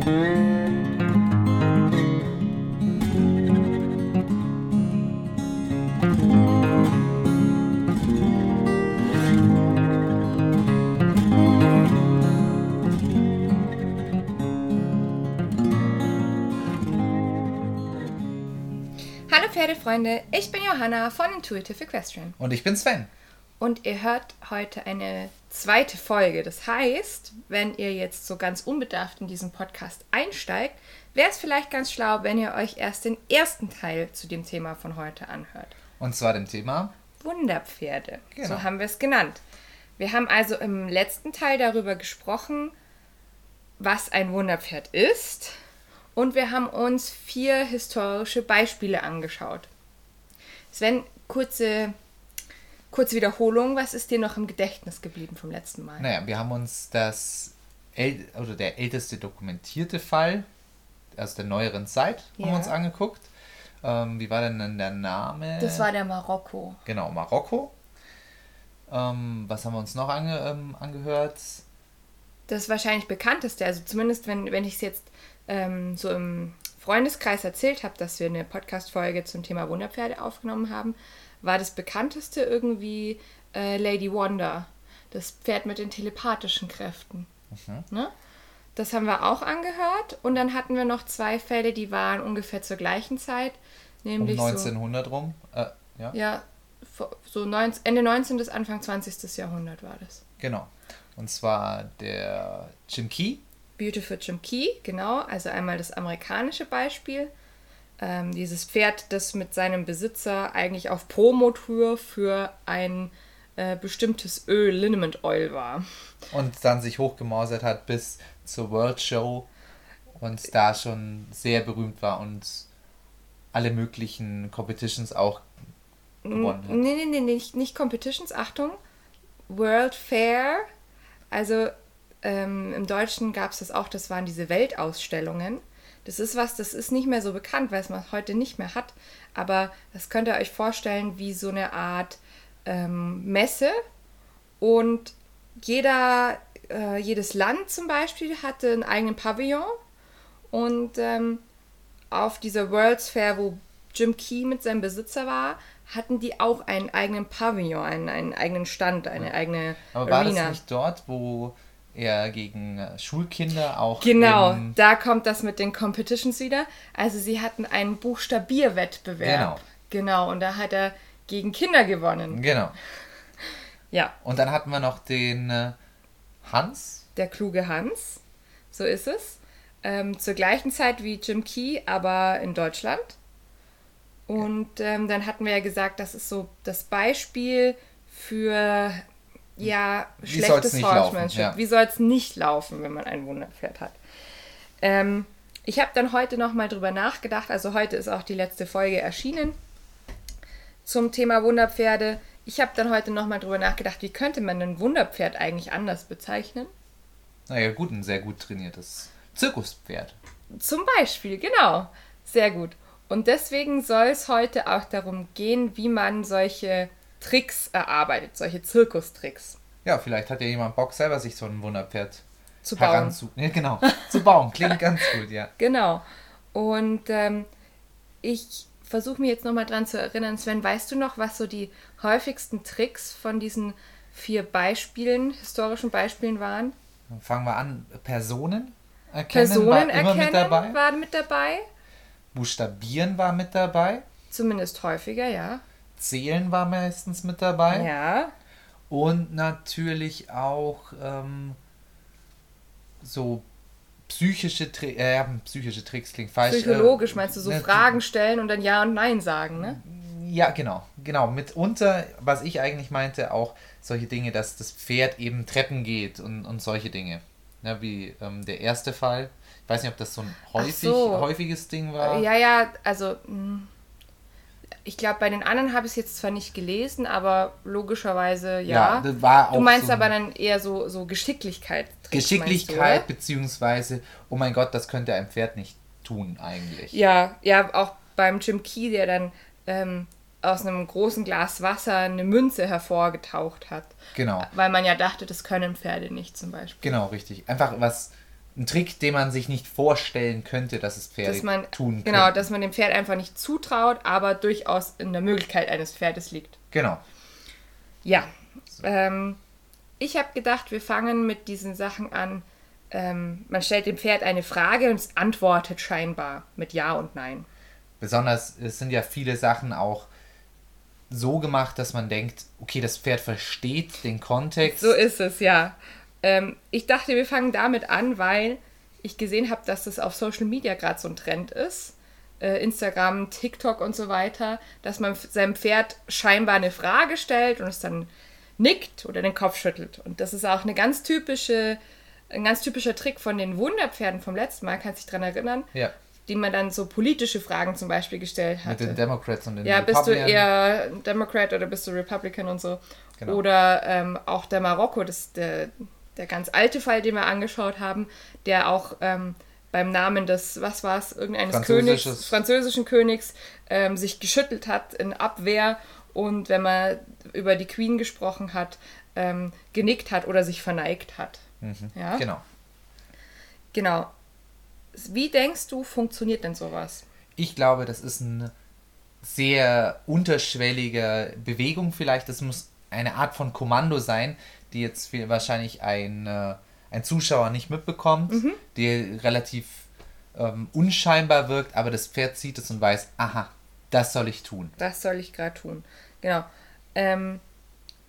Hallo Pferdefreunde, ich bin Johanna von Intuitive Equestrian Und ich bin Sven. und ihr hört heute eine zweite Folge. Das heißt, wenn ihr jetzt so ganz unbedarft in diesen Podcast einsteigt, wäre es vielleicht ganz schlau, wenn ihr euch erst den ersten Teil zu dem Thema von heute anhört. Und zwar dem Thema. Wunderpferde, Genau. so haben wir es genannt. Wir haben also im letzten Teil darüber gesprochen, was ein Wunderpferd ist. Und wir haben uns vier historische Beispiele angeschaut. Sven, kurze, kurze Wiederholung. Was ist dir noch im Gedächtnis geblieben vom letzten Mal? Naja, wir haben uns das äl oder der älteste dokumentierte Fall aus der neueren Zeit haben Ja. wir uns angeguckt. Ähm, wie war denn dann der Name? Das war der Marokko. genau Marokko. Ähm, was haben wir uns noch ange ähm, angehört? Das wahrscheinlich bekannteste, also zumindest wenn, wenn ich es jetzt ähm, so im Freundeskreis erzählt habe, dass wir eine Podcast-Folge zum Thema Wunderpferde aufgenommen haben, war das bekannteste irgendwie äh, Lady Wonder, das Pferd mit den telepathischen Kräften. Ne? Das haben wir auch angehört und dann hatten wir noch zwei Fälle, die waren ungefähr zur gleichen Zeit, Um nämlich 1900 rum. Äh, ja, so, ja, so 19, Ende 19. bis Anfang 20. Jahrhundert war das. genau. Und zwar der Jim Key. Beautiful Jim Key, genau. Also einmal das amerikanische Beispiel. Ähm, dieses Pferd, das mit seinem Besitzer eigentlich auf Promotour für ein äh, bestimmtes Öl, Liniment Oil war. und dann sich hochgemausert hat bis zur World Show und da schon sehr berühmt war und alle möglichen Competitions auch gewonnen hat. Nee, nee, nee, nicht, nicht Competitions, Achtung. World Fair. Also ähm, im Deutschen gab es das auch, das waren diese Weltausstellungen. Das ist was, das ist nicht mehr so bekannt, weil es man heute nicht mehr hat. Aber das könnt ihr euch vorstellen wie so eine Art ähm, Messe. Und jeder, äh, jedes Land zum Beispiel hatte einen eigenen Pavillon. Und ähm, auf dieser World's Fair, wo Jim Key mit seinem Besitzer war, hatten die auch einen eigenen Pavillon, einen, einen eigenen Stand, eine eigene Aber war Arena. das nicht dort, wo er gegen äh, Schulkinder auch Genau, da kommt das mit den Competitions wieder. Also sie hatten einen Buchstabierwettbewerb. Genau. Genau, und da hat er gegen Kinder gewonnen. Genau. Ja, Und dann hatten wir noch den äh, Hans. der kluge Hans, so ist es. Ähm, zur gleichen Zeit wie Jim Key, aber in Deutschland. Und ähm, dann hatten wir ja gesagt, das ist so das Beispiel für ja Wie schlechtes Horsemanship. ja. Wie soll es nicht laufen, wenn man ein Wunderpferd hat? Ähm, ich habe dann heute noch mal drüber nachgedacht. Also heute ist auch die letzte Folge erschienen zum Thema Wunderpferde. Ich habe dann heute noch mal drüber nachgedacht, wie könnte man ein Wunderpferd eigentlich anders bezeichnen? Naja, gut, ein sehr gut trainiertes Zirkuspferd. Zum Beispiel, genau. Sehr gut. Und deswegen soll es heute auch darum gehen, wie man solche Tricks erarbeitet, solche Zirkustricks Ja, vielleicht hat ja jemand Bock, selber sich so ein Wunderpferd zu bauen. heranzu... Ja, genau. zu bauen. Klingt ganz gut, ja. Genau. Und ähm, ich versuche mir jetzt nochmal dran zu erinnern, Sven, weißt du noch, was so die häufigsten Tricks von diesen vier Beispielen, historischen Beispielen waren? Dann fangen wir an. Personen erkennen Personen war immer erkennen mit dabei. war mit dabei. Buchstabieren war mit dabei. Zumindest häufiger, ja. Zählen war meistens mit dabei. Ja. Und natürlich auch ähm, so psychische, Tri äh, psychische Tricks klingt falsch. Psychologisch äh, meinst du, so ne, Fragen stellen und dann Ja und Nein sagen, ne? Ja, genau. Genau. Mitunter, was ich eigentlich meinte, auch solche Dinge, dass das Pferd eben Treppen geht und, und solche Dinge. Ja, wie ähm, der erste Fall. Ich weiß nicht, ob das so ein häufig, so. häufiges Ding war. Ja, ja, also mh, ich glaube, bei den anderen habe ich es jetzt zwar nicht gelesen, aber logischerweise ja. auch du meinst so aber dann eher so, so Geschicklichkeit. Geschicklichkeit, beziehungsweise, oh mein Gott, das könnte ein Pferd nicht tun eigentlich. Ja, ja, auch beim Jim Key, der dann ähm, aus einem großen Glas Wasser eine Münze hervorgetaucht hat. Genau. Weil man ja dachte, das können Pferde nicht zum Beispiel. Genau, richtig. Einfach was ein Trick, den man sich nicht vorstellen könnte, dass es Pferde dass man, tun Genau, könnten. dass man dem Pferd einfach nicht zutraut, aber durchaus in der Möglichkeit eines Pferdes liegt. Genau. Ja. Ähm, ich habe gedacht, wir fangen mit diesen Sachen an. Ähm, man stellt dem Pferd eine Frage und es antwortet scheinbar mit Ja und Nein. Besonders, es sind ja viele Sachen auch so gemacht, dass man denkt, okay, das Pferd versteht den Kontext. So ist es, ja. Ähm, ich dachte, wir fangen damit an, weil ich gesehen habe, dass das auf Social Media gerade so ein Trend ist. Äh, Instagram, TikTok und so weiter, dass man seinem Pferd scheinbar eine Frage stellt und es dann nickt oder den Kopf schüttelt. Und das ist auch eine ganz typische, ein ganz typischer Trick von den Wunderpferden vom letzten Mal, kannst du dich daran erinnern? Ja. Die man dann so politische Fragen zum Beispiel gestellt hat. Mit den Democrats und den Ja, bist du eher Democrat oder bist du Republican und so. Genau. Oder ähm, auch der Marokko, das der, der ganz alte Fall, den wir angeschaut haben, der auch ähm, beim Namen des, was war es, irgendeines Königs, französischen Königs, ähm, sich geschüttelt hat in Abwehr und wenn man über die Queen gesprochen hat, ähm, genickt hat oder sich verneigt hat. Ja? Genau. Genau. Wie denkst du, funktioniert denn sowas? Ich glaube, das ist eine sehr unterschwellige Bewegung vielleicht. Das muss eine Art von Kommando sein, die jetzt wahrscheinlich ein, äh, ein Zuschauer nicht mitbekommt, Mhm. die relativ ähm, unscheinbar wirkt, aber das Pferd sieht es und weiß, aha, das soll ich tun. Das soll ich gerade tun. Genau. Ähm,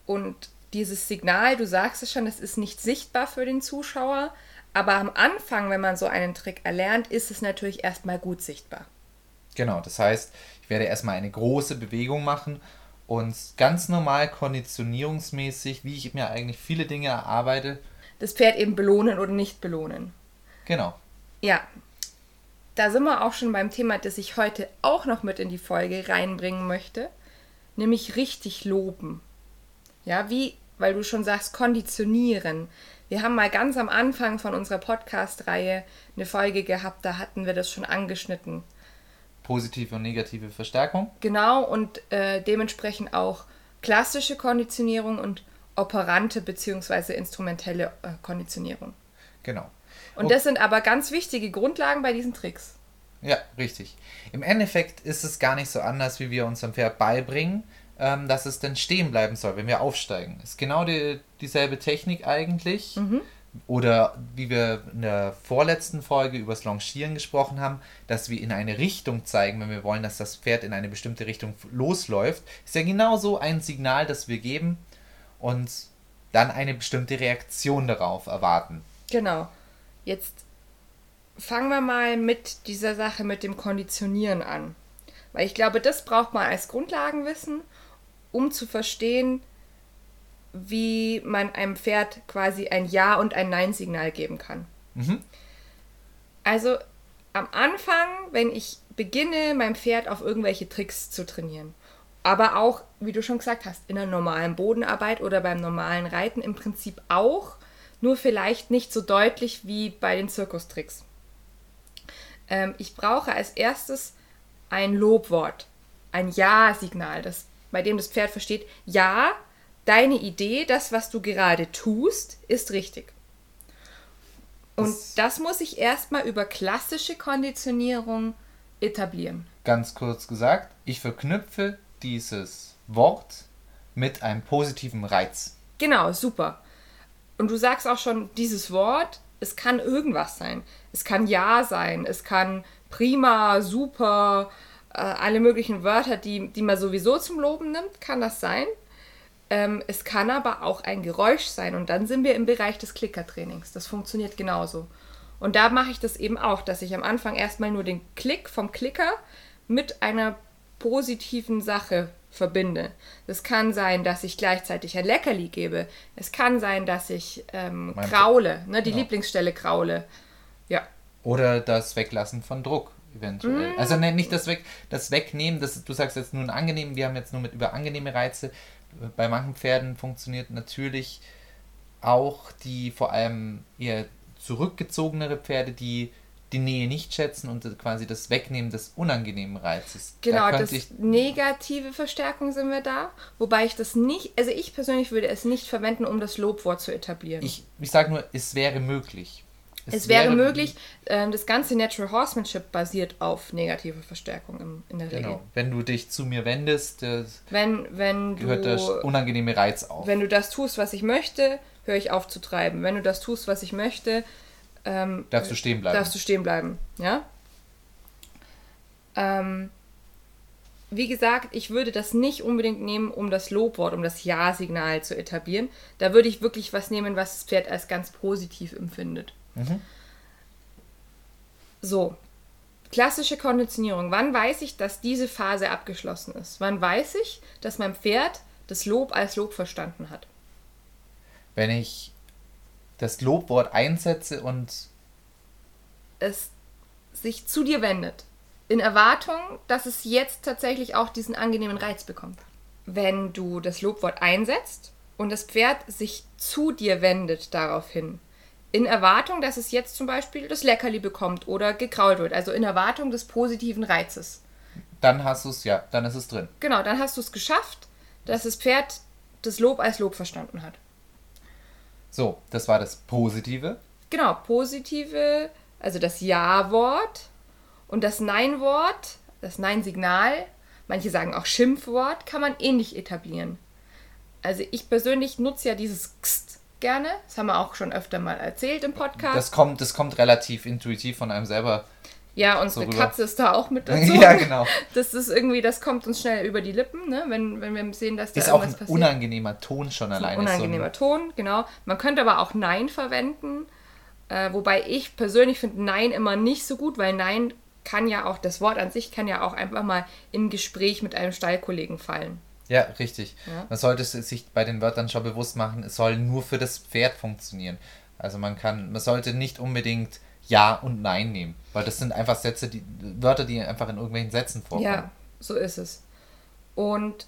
und dieses Signal, du sagst es schon, es ist nicht sichtbar für den Zuschauer, aber am Anfang, wenn man so einen Trick erlernt, ist es natürlich erstmal gut sichtbar. Genau, das heißt, ich werde erstmal eine große Bewegung machen und ganz normal konditionierungsmäßig, wie ich mir eigentlich viele Dinge erarbeite, Das Pferd eben belohnen oder nicht belohnen. genau. Ja, da sind wir auch schon beim Thema, das ich heute auch noch mit in die Folge reinbringen möchte, nämlich richtig loben. Ja, wie, weil du schon sagst, konditionieren. Wir haben mal ganz am Anfang von unserer Podcast-Reihe eine Folge gehabt, da hatten wir das schon angeschnitten. Positive und negative Verstärkung. Genau, und äh, dementsprechend auch klassische Konditionierung und operante bzw. instrumentelle äh, Konditionierung. Genau. Und Okay. das sind aber ganz wichtige Grundlagen bei diesen Tricks. Ja, richtig. Im Endeffekt ist es gar nicht so anders, wie wir unserem Pferd beibringen, ähm, dass es dann stehen bleiben soll, wenn wir aufsteigen. Ist genau die, dieselbe Technik eigentlich. Oder wie wir in der vorletzten Folge über das Longieren gesprochen haben, dass wir in eine Richtung zeigen, wenn wir wollen, dass das Pferd in eine bestimmte Richtung losläuft, ist ja genauso ein Signal, das wir geben und dann eine bestimmte Reaktion darauf erwarten. Genau. Jetzt fangen wir mal mit dieser Sache mit dem Konditionieren an. Weil ich glaube, das braucht man als Grundlagenwissen, um zu verstehen, wie man einem Pferd quasi ein Ja- und ein Nein-Signal geben kann. Mhm. Also am Anfang, wenn ich beginne, mein Pferd auf irgendwelche Tricks zu trainieren, aber auch, wie du schon gesagt hast, in der normalen Bodenarbeit oder beim normalen Reiten im Prinzip auch, nur vielleicht nicht so deutlich wie bei den Zirkustricks. Ähm, ich brauche als erstes ein Lobwort, ein Ja-Signal, bei dem das Pferd versteht, ja, deine Idee, das, was du gerade tust, ist richtig. Und Das- das muss ich erstmal über klassische Konditionierung etablieren. Ganz kurz gesagt, ich verknüpfe dieses Wort mit einem positiven Reiz. Genau, super. Und du sagst auch schon dieses Wort, es kann irgendwas sein. Es kann Ja sein, es kann prima, super, äh, alle möglichen Wörter, die, die man sowieso zum Loben nimmt, kann das sein. Ähm, es kann aber auch ein Geräusch sein und dann sind wir im Bereich des Klickertrainings. Das funktioniert genauso. Und da mache ich das eben auch, dass ich am Anfang erstmal nur den Klick vom Klicker mit einer positiven Sache verbinde. Das kann sein, dass ich gleichzeitig ein Leckerli gebe. Es kann sein, dass ich ähm, kraule, ne, die Ja. Lieblingsstelle kraule. Ja, Oder das Weglassen von Druck eventuell. Also ne, nicht das, Weg, das Wegnehmen, das, du sagst jetzt nun angenehm, wir haben jetzt nur mit über angenehme Reize. Bei manchen Pferden funktioniert natürlich auch die vor allem eher zurückgezogenere Pferde, die die Nähe nicht schätzen und quasi das Wegnehmen des unangenehmen Reizes. Genau, da das negative Verstärkung sind wir da. Wobei ich das nicht, also ich persönlich würde es nicht verwenden, um das Lobwort zu etablieren. ich, ich sage nur, es wäre möglich. Es, es wäre, wäre, möglich, äh, das ganze Natural Horsemanship basiert auf negative Verstärkung im, in der Regel. Genau. Wenn du dich zu mir wendest, wenn, wenn gehört du, der unangenehme Reiz auf. Wenn du das tust, was ich möchte, höre ich auf zu treiben. Wenn du das tust, was ich möchte, ähm, darfst du stehen bleiben. Darfst du stehen bleiben, ja? Ähm, wie gesagt, ich würde das nicht unbedingt nehmen, um das Lobwort, um das Ja-Signal zu etablieren. Da würde ich wirklich was nehmen, was das Pferd als ganz positiv empfindet. Mhm. So, klassische Konditionierung. Wann weiß ich, dass diese Phase abgeschlossen ist? Wann weiß ich, dass mein Pferd das Lob als Lob verstanden hat? Wenn ich das Lobwort einsetze und es sich zu dir wendet in Erwartung, dass es jetzt tatsächlich auch diesen angenehmen Reiz bekommt. Wenn du das Lobwort einsetzt und das Pferd sich zu dir wendet daraufhin, in Erwartung, dass es jetzt zum Beispiel das Leckerli bekommt oder gekrault wird, also in Erwartung des positiven Reizes. Dann hast du es, ja, dann ist es drin. Genau, dann hast du es geschafft, dass das Pferd das Lob als Lob verstanden hat. So, das war das Positive. Genau, positive, also das Ja-Wort und das Nein-Wort, das Nein-Signal, manche sagen auch Schimpfwort, kann man ähnlich etablieren. Also ich persönlich nutze ja dieses Kst gerne. Das haben wir auch schon öfter mal erzählt im Podcast. Das kommt, das kommt relativ intuitiv von einem selber. Ja, unsere so Katze ist da auch mit dazu. ja, genau. Das ist irgendwie, das kommt uns schnell über die Lippen, ne? wenn, wenn wir sehen, dass da ist auch ein passiert. unangenehmer Ton schon alleine. Ein unangenehmer so ein Ton, genau. Man könnte aber auch Nein verwenden. Äh, wobei ich persönlich finde Nein immer nicht so gut, weil Nein kann ja auch, das Wort an sich kann ja auch einfach mal im Gespräch mit einem Stallkollegen fallen. Ja, richtig. Ja. Man sollte sich bei den Wörtern schon bewusst machen, es soll nur für das Pferd funktionieren. Also man kann, man sollte nicht unbedingt Ja und Nein nehmen, weil das sind einfach Sätze, die Wörter, die einfach in irgendwelchen Sätzen vorkommen. Ja, so ist es. Und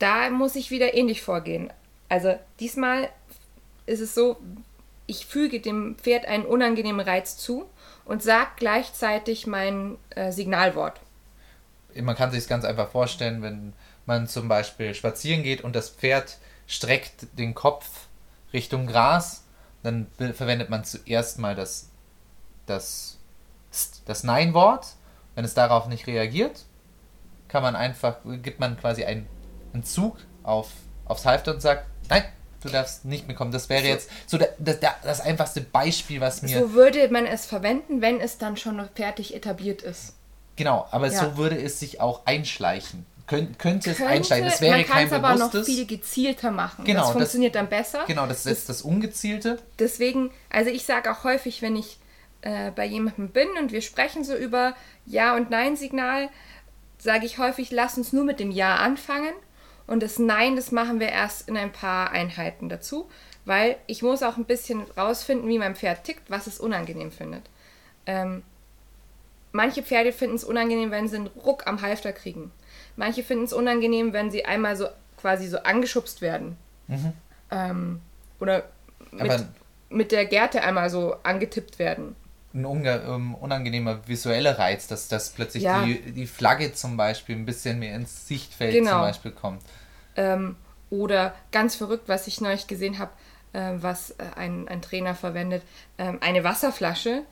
da muss ich wieder ähnlich vorgehen. Also diesmal ist es so, ich füge dem Pferd einen unangenehmen Reiz zu und sage gleichzeitig mein äh, Signalwort. Man kann sich es ganz einfach vorstellen, wenn man zum Beispiel spazieren geht und das Pferd streckt den Kopf Richtung Gras, dann verwendet man zuerst mal das, das, das Nein-Wort. Wenn es darauf nicht reagiert, kann man einfach, gibt man quasi einen, einen Zug auf, aufs Halfter und sagt, nein, du darfst nicht mehr kommen. Das wäre jetzt so das, das, das einfachste Beispiel, was mir. So würde man es verwenden, wenn es dann schon fertig etabliert ist. Genau, aber ja. so würde es sich auch einschleichen. Kön könnte es einschleichen. Das wäre man kein bewusstes. aber noch viel gezielter machen. Genau, das funktioniert das, dann besser. Genau, das ist das, das Ungezielte. Deswegen, also ich sage auch häufig, wenn ich äh, bei jemandem bin und wir sprechen so über Ja- und Nein-Signal, sage ich häufig, lass uns nur mit dem Ja anfangen und das Nein, das machen wir erst in ein paar Einheiten dazu, weil ich muss auch ein bisschen rausfinden, wie mein Pferd tickt, was es unangenehm findet. Ähm, manche Pferde finden es unangenehm, wenn sie einen Ruck am Halfter kriegen. Manche finden es unangenehm, wenn sie einmal so quasi so angeschubst werden. Mhm. Ähm, oder mit, mit, der Gerte einmal so angetippt werden. Ein um, unangenehmer visueller Reiz, dass, dass plötzlich ja. die, die Flagge zum Beispiel ein bisschen mehr ins Sichtfeld genau. zum Beispiel kommt. Ähm, oder ganz verrückt, was ich neulich gesehen habe, äh, was äh, ein, ein Trainer verwendet, ähm, eine Wasserflasche.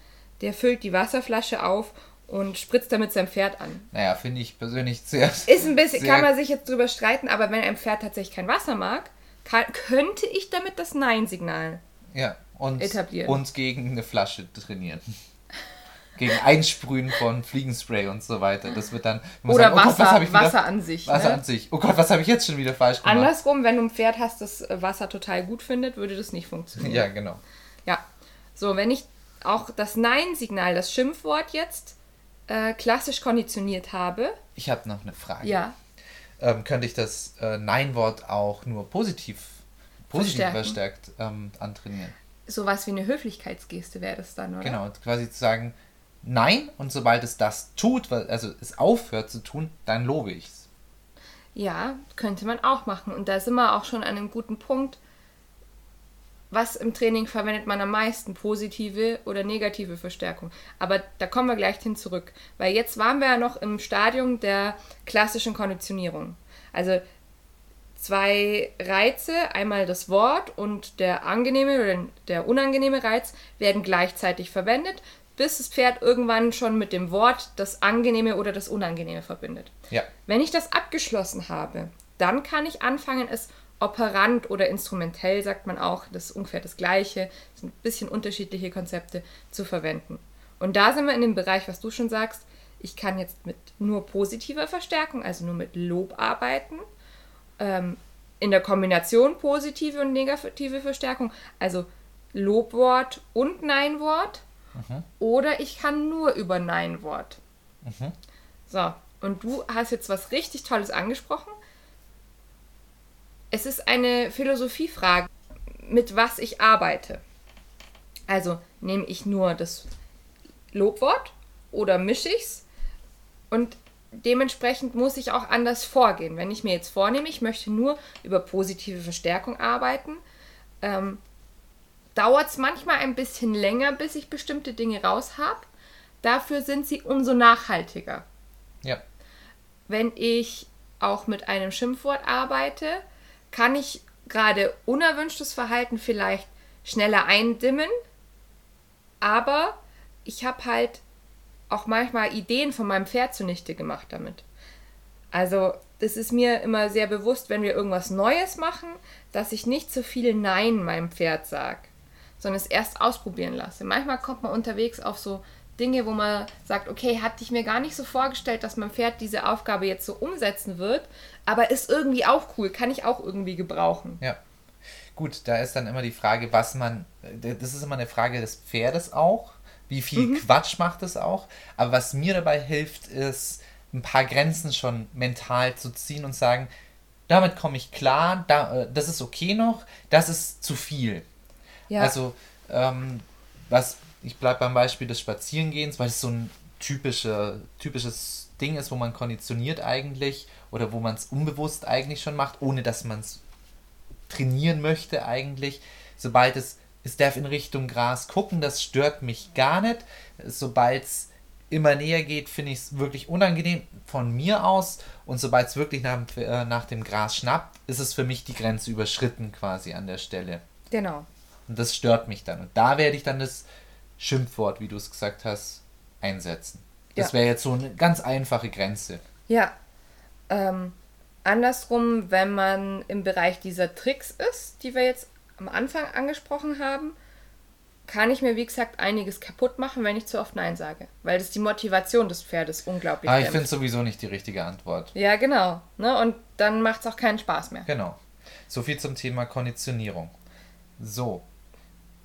Der füllt die Wasserflasche auf und spritzt damit sein Pferd an. Naja, finde ich persönlich sehr. Ist ein bisschen, kann man sich jetzt drüber streiten, aber wenn ein Pferd tatsächlich kein Wasser mag, kann, könnte ich damit das Nein-Signal ja, und, etablieren. Und gegen eine Flasche trainieren. gegen Einsprühen von Fliegenspray und so weiter. Das wird dann. Oder sagen, oh Wasser, Gott, Wasser an sich. Wasser ne? an sich. Oh Gott, was habe ich jetzt schon wieder falsch gemacht? Andersrum, wenn du ein Pferd hast, das Wasser total gut findet, würde das nicht funktionieren. Ja, genau. Ja. So, wenn ich auch das Nein-Signal, das Schimpfwort jetzt äh, klassisch konditioniert habe. Ich habe noch eine Frage. Ja. Ähm, könnte ich das äh, Nein-Wort auch nur positiv, positiv verstärkt ähm, antrainieren? Sowas wie eine Höflichkeitsgeste wäre das dann, oder? Genau, quasi zu sagen Nein und sobald es das tut, also es aufhört zu tun, dann lobe ich es. Ja, könnte man auch machen. Und da sind wir auch schon an einem guten Punkt was im Training verwendet man am meisten, positive oder negative Verstärkung. Aber da kommen wir gleich hin zurück, weil jetzt waren wir ja noch im Stadium der klassischen Konditionierung. Also zwei Reize, einmal das Wort und der angenehme oder der unangenehme Reiz, werden gleichzeitig verwendet, bis das Pferd irgendwann schon mit dem Wort das angenehme oder das unangenehme verbindet. Ja. Wenn ich das abgeschlossen habe, dann kann ich anfangen, es operant oder instrumentell, sagt man auch, das ist ungefähr das gleiche, das sind ein bisschen unterschiedliche Konzepte zu verwenden. Und da sind wir in dem Bereich, was du schon sagst, ich kann jetzt mit nur positiver Verstärkung, also nur mit Lob arbeiten, ähm, in der Kombination positive und negative Verstärkung, also Lobwort und Neinwort, mhm. oder ich kann nur über Neinwort. Mhm. So, und du hast jetzt was richtig Tolles angesprochen, es ist eine Philosophiefrage, mit was ich arbeite. Also nehme ich nur das Lobwort oder mische ich es? Und dementsprechend muss ich auch anders vorgehen. Wenn ich mir jetzt vornehme, ich möchte nur über positive Verstärkung arbeiten, ähm, dauert es manchmal ein bisschen länger, bis ich bestimmte Dinge raus habe. Dafür sind sie umso nachhaltiger. Ja. Wenn ich auch mit einem Schimpfwort arbeite, kann ich gerade unerwünschtes Verhalten vielleicht schneller eindimmen, aber ich habe halt auch manchmal Ideen von meinem Pferd zunichte gemacht damit. Also, das ist mir immer sehr bewusst, wenn wir irgendwas Neues machen, dass ich nicht so viel Nein meinem Pferd sage, sondern es erst ausprobieren lasse. Manchmal kommt man unterwegs auf so Dinge, wo man sagt, okay, hatte ich mir gar nicht so vorgestellt, dass mein Pferd diese Aufgabe jetzt so umsetzen wird, aber ist irgendwie auch cool, kann ich auch irgendwie gebrauchen. Ja. Gut, da ist dann immer die Frage, was man, das ist immer eine Frage des Pferdes auch, wie viel mhm. Quatsch macht es auch, aber was mir dabei hilft, ist ein paar Grenzen schon mental zu ziehen und sagen, damit komme ich klar, da, das ist okay noch, das ist zu viel. Ja. Also, ähm, was ich bleibe beim Beispiel des Spazierengehens, weil es so ein typische, typisches Ding ist, wo man konditioniert eigentlich oder wo man es unbewusst eigentlich schon macht, ohne dass man es trainieren möchte eigentlich. Sobald es, es darf in Richtung Gras gucken, das stört mich gar nicht. Sobald es immer näher geht, finde ich es wirklich unangenehm von mir aus. Und sobald es wirklich nach, äh, nach dem Gras schnappt, ist es für mich die Grenze überschritten quasi an der Stelle. Genau. Und das stört mich dann. Und da werde ich dann das Schimpfwort, wie du es gesagt hast, einsetzen. Das ja. wäre jetzt so eine ganz einfache Grenze. Ja. Ähm, andersrum, wenn man im Bereich dieser Tricks ist, die wir jetzt am Anfang angesprochen haben, kann ich mir, wie gesagt, einiges kaputt machen, wenn ich zu oft Nein sage. Weil das die Motivation des Pferdes unglaublich Ah, ich finde sowieso nicht die richtige Antwort. Ja, genau. Ne? Und dann macht es auch keinen Spaß mehr. Genau. So viel zum Thema Konditionierung. So,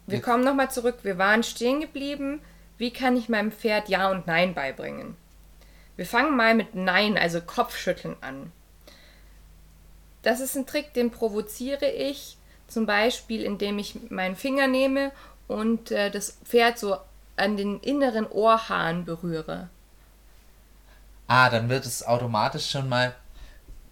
wir kommen nochmal zurück. Wir waren stehen geblieben. Wie kann ich meinem Pferd Ja und Nein beibringen? Wir fangen mal mit Nein, also Kopfschütteln an. Das ist ein Trick, den provoziere ich zum Beispiel, indem ich meinen Finger nehme und äh, das Pferd so an den inneren Ohrhahn berühre. Ah, dann wird es automatisch schon mal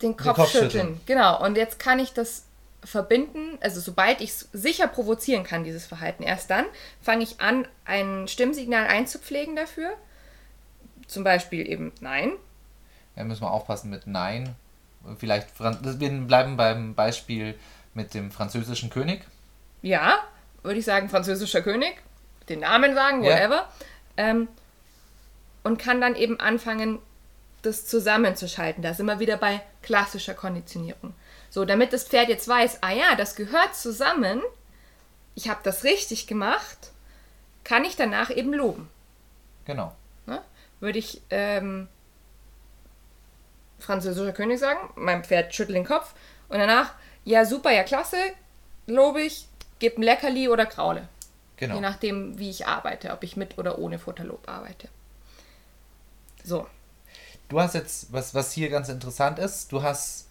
den Kopf, den Kopf schütteln. schütteln. Genau, und jetzt kann ich das verbinden, also sobald ich es sicher provozieren kann, dieses Verhalten, erst dann fange ich an, ein Stimmsignal einzupflegen dafür. Zum Beispiel eben Nein. Ja, müssen wir aufpassen mit Nein. Vielleicht, wir bleiben beim Beispiel mit dem französischen König. Ja, würde ich sagen, französischer König. Den Namen sagen, whatever. Ja. Ähm, und kann dann eben anfangen, das zusammenzuschalten. Da sind wir wieder bei klassischer Konditionierung. So, damit das Pferd jetzt weiß, ah ja, das gehört zusammen, ich habe das richtig gemacht, kann ich danach eben loben. Genau. Würde ich ähm, französischer König sagen, mein Pferd schüttelt den Kopf und danach, ja super, ja klasse, lobe ich, gib ein Leckerli oder Kraule. Genau. Je nachdem, wie ich arbeite, ob ich mit oder ohne Futterlob arbeite. So. Du hast jetzt, was, was hier ganz interessant ist, du hast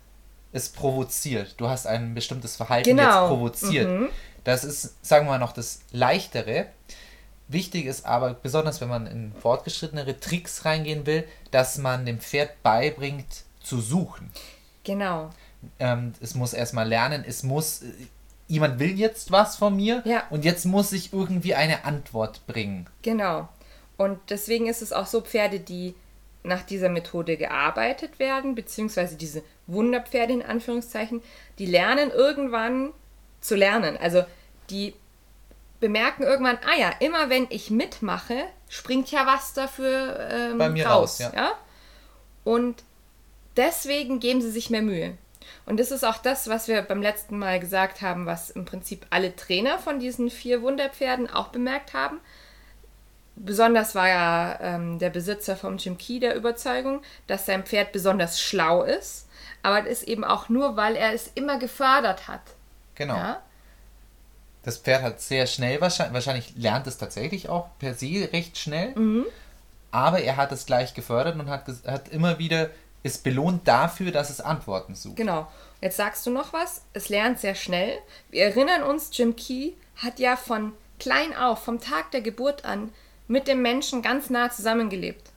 es provoziert. Du hast ein bestimmtes Verhalten genau. jetzt provoziert. Mhm. Das ist, sagen wir mal, noch das Leichtere. Wichtig ist aber, besonders wenn man in fortgeschrittenere Tricks reingehen will, dass man dem Pferd beibringt, zu suchen. Genau. Ähm, es muss erstmal lernen, es muss, jemand will jetzt was von mir ja. und jetzt muss ich irgendwie eine Antwort bringen. Genau. Und deswegen ist es auch so, Pferde, die nach dieser Methode gearbeitet werden, beziehungsweise diese Wunderpferde in Anführungszeichen, die lernen irgendwann zu lernen. Also die bemerken irgendwann, ah ja, immer wenn ich mitmache, springt ja was dafür ähm, Bei mir raus. raus ja. ja. Und deswegen geben sie sich mehr Mühe. Und das ist auch das, was wir beim letzten Mal gesagt haben, was im Prinzip alle Trainer von diesen vier Wunderpferden auch bemerkt haben. Besonders war ja ähm, der Besitzer vom Jim Key der Überzeugung, dass sein Pferd besonders schlau ist. Aber das ist eben auch nur, weil er es immer gefördert hat. Genau. Ja? Das Pferd hat sehr schnell, wahrscheinlich, wahrscheinlich lernt es tatsächlich auch per se recht schnell. Mhm. Aber er hat es gleich gefördert und hat, hat immer wieder ist belohnt dafür, dass es Antworten sucht. Genau. Jetzt sagst du noch was. Es lernt sehr schnell. Wir erinnern uns, Jim Key hat ja von klein auf, vom Tag der Geburt an, mit dem Menschen ganz nah zusammengelebt.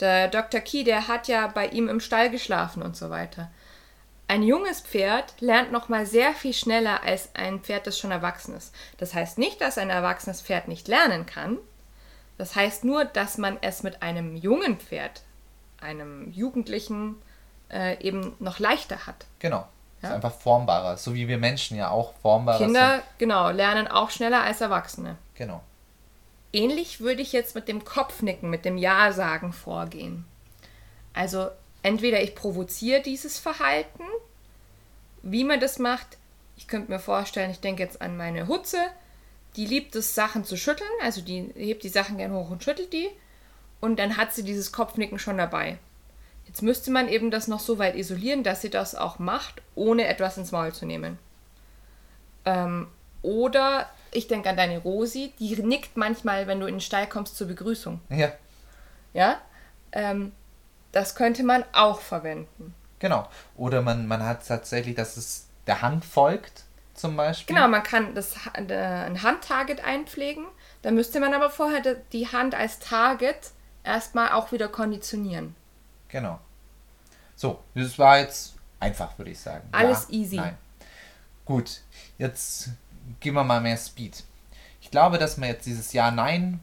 Der Dr. Key, der hat ja bei ihm im Stall geschlafen und so weiter. Ein junges Pferd lernt noch mal sehr viel schneller als ein Pferd, das schon erwachsen ist. Das heißt nicht, dass ein erwachsenes Pferd nicht lernen kann. Das heißt nur, dass man es mit einem jungen Pferd, einem Jugendlichen, äh, eben noch leichter hat. Genau. Ja? Ist einfach formbarer, so wie wir Menschen ja auch formbarer Kinder, sind. genau, lernen auch schneller als Erwachsene. Genau. Ähnlich würde ich jetzt mit dem Kopfnicken, mit dem Ja-Sagen vorgehen. Also entweder ich provoziere dieses Verhalten, wie man das macht. Ich könnte mir vorstellen, ich denke jetzt an meine Hutze, die liebt es, Sachen zu schütteln, also die hebt die Sachen gern hoch und schüttelt die. Und dann hat sie dieses Kopfnicken schon dabei. Jetzt müsste man eben das noch so weit isolieren, dass sie das auch macht, ohne etwas ins Maul zu nehmen. Ähm, oder ich denke an deine Rosi, die nickt manchmal, wenn du in den Stall kommst zur Begrüßung. Ja. Ja? Ähm, das könnte man auch verwenden. Genau. Oder man, man hat tatsächlich, dass es der Hand folgt, zum Beispiel. Genau, man kann das, äh, ein Handtarget einpflegen. Da müsste man aber vorher die Hand als Target erstmal auch wieder konditionieren. Genau. So, das war jetzt einfach, würde ich sagen. Alles ja, easy. Nein. Gut, jetzt geben wir mal mehr Speed. Ich glaube, dass man jetzt dieses Ja, Nein,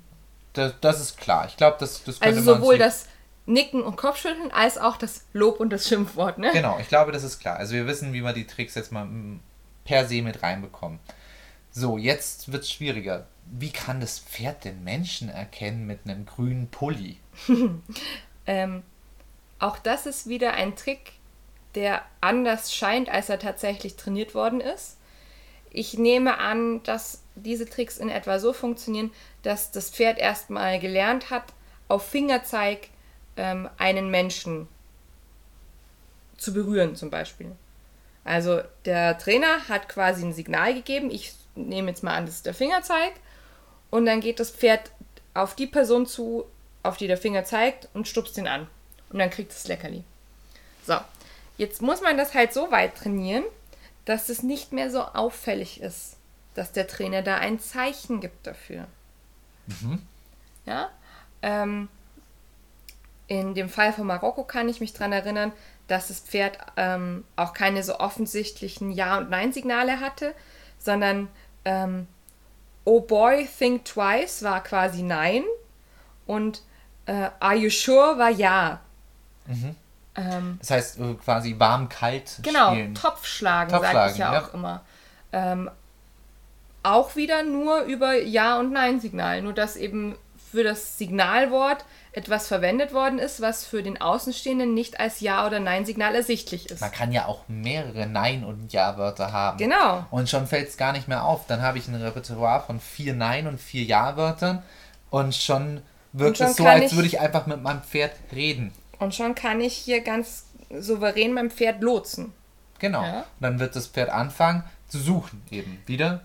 das, das ist klar. Ich glaube, das, das könnte Also sowohl das Nicken und Kopfschütteln als auch das Lob und das Schimpfwort, ne? Genau, ich glaube, das ist klar. Also wir wissen, wie wir die Tricks jetzt mal per se mit reinbekommen. So, jetzt wird es schwieriger. Wie kann das Pferd den Menschen erkennen mit einem grünen Pulli? ähm, auch das ist wieder ein Trick, der anders scheint, als er tatsächlich trainiert worden ist. Ich nehme an, dass diese Tricks in etwa so funktionieren, dass das Pferd erstmal gelernt hat, auf Fingerzeig ähm, einen Menschen zu berühren, zum Beispiel. Also der Trainer hat quasi ein Signal gegeben, ich nehme jetzt mal an, das ist der Fingerzeig, und dann geht das Pferd auf die Person zu, auf die der Finger zeigt, und stupst ihn an. Und dann kriegt es Leckerli. So, jetzt muss man das halt so weit trainieren, dass es nicht mehr so auffällig ist, dass der Trainer da ein Zeichen gibt dafür. Mhm. Ja, ähm, in dem Fall von Marokko kann ich mich daran erinnern, dass das Pferd ähm, auch keine so offensichtlichen Ja- und Nein-Signale hatte, sondern ähm, Oh boy, think twice war quasi Nein und äh, Are you sure war Ja. Mhm. Ähm, das heißt quasi warm-kalt Genau, spielen. Topfschlagen, Topfschlagen sage ich ja, ja, auch immer. Ähm, auch wieder nur über Ja- und Nein-Signal, nur dass eben für das Signalwort etwas verwendet worden ist, was für den Außenstehenden nicht als Ja- oder Nein-Signal ersichtlich ist. Man kann ja auch mehrere Nein- und Ja-Wörter haben. Genau. Und schon fällt es gar nicht mehr auf. Dann habe ich ein Repertoire von vier Nein- und vier Ja-Wörtern und schon wirkt und schon es so, als würde ich einfach mit meinem Pferd reden. Und schon kann ich hier ganz souverän mein Pferd lotsen. Genau. Ja? Und dann wird das Pferd anfangen zu suchen, eben wieder.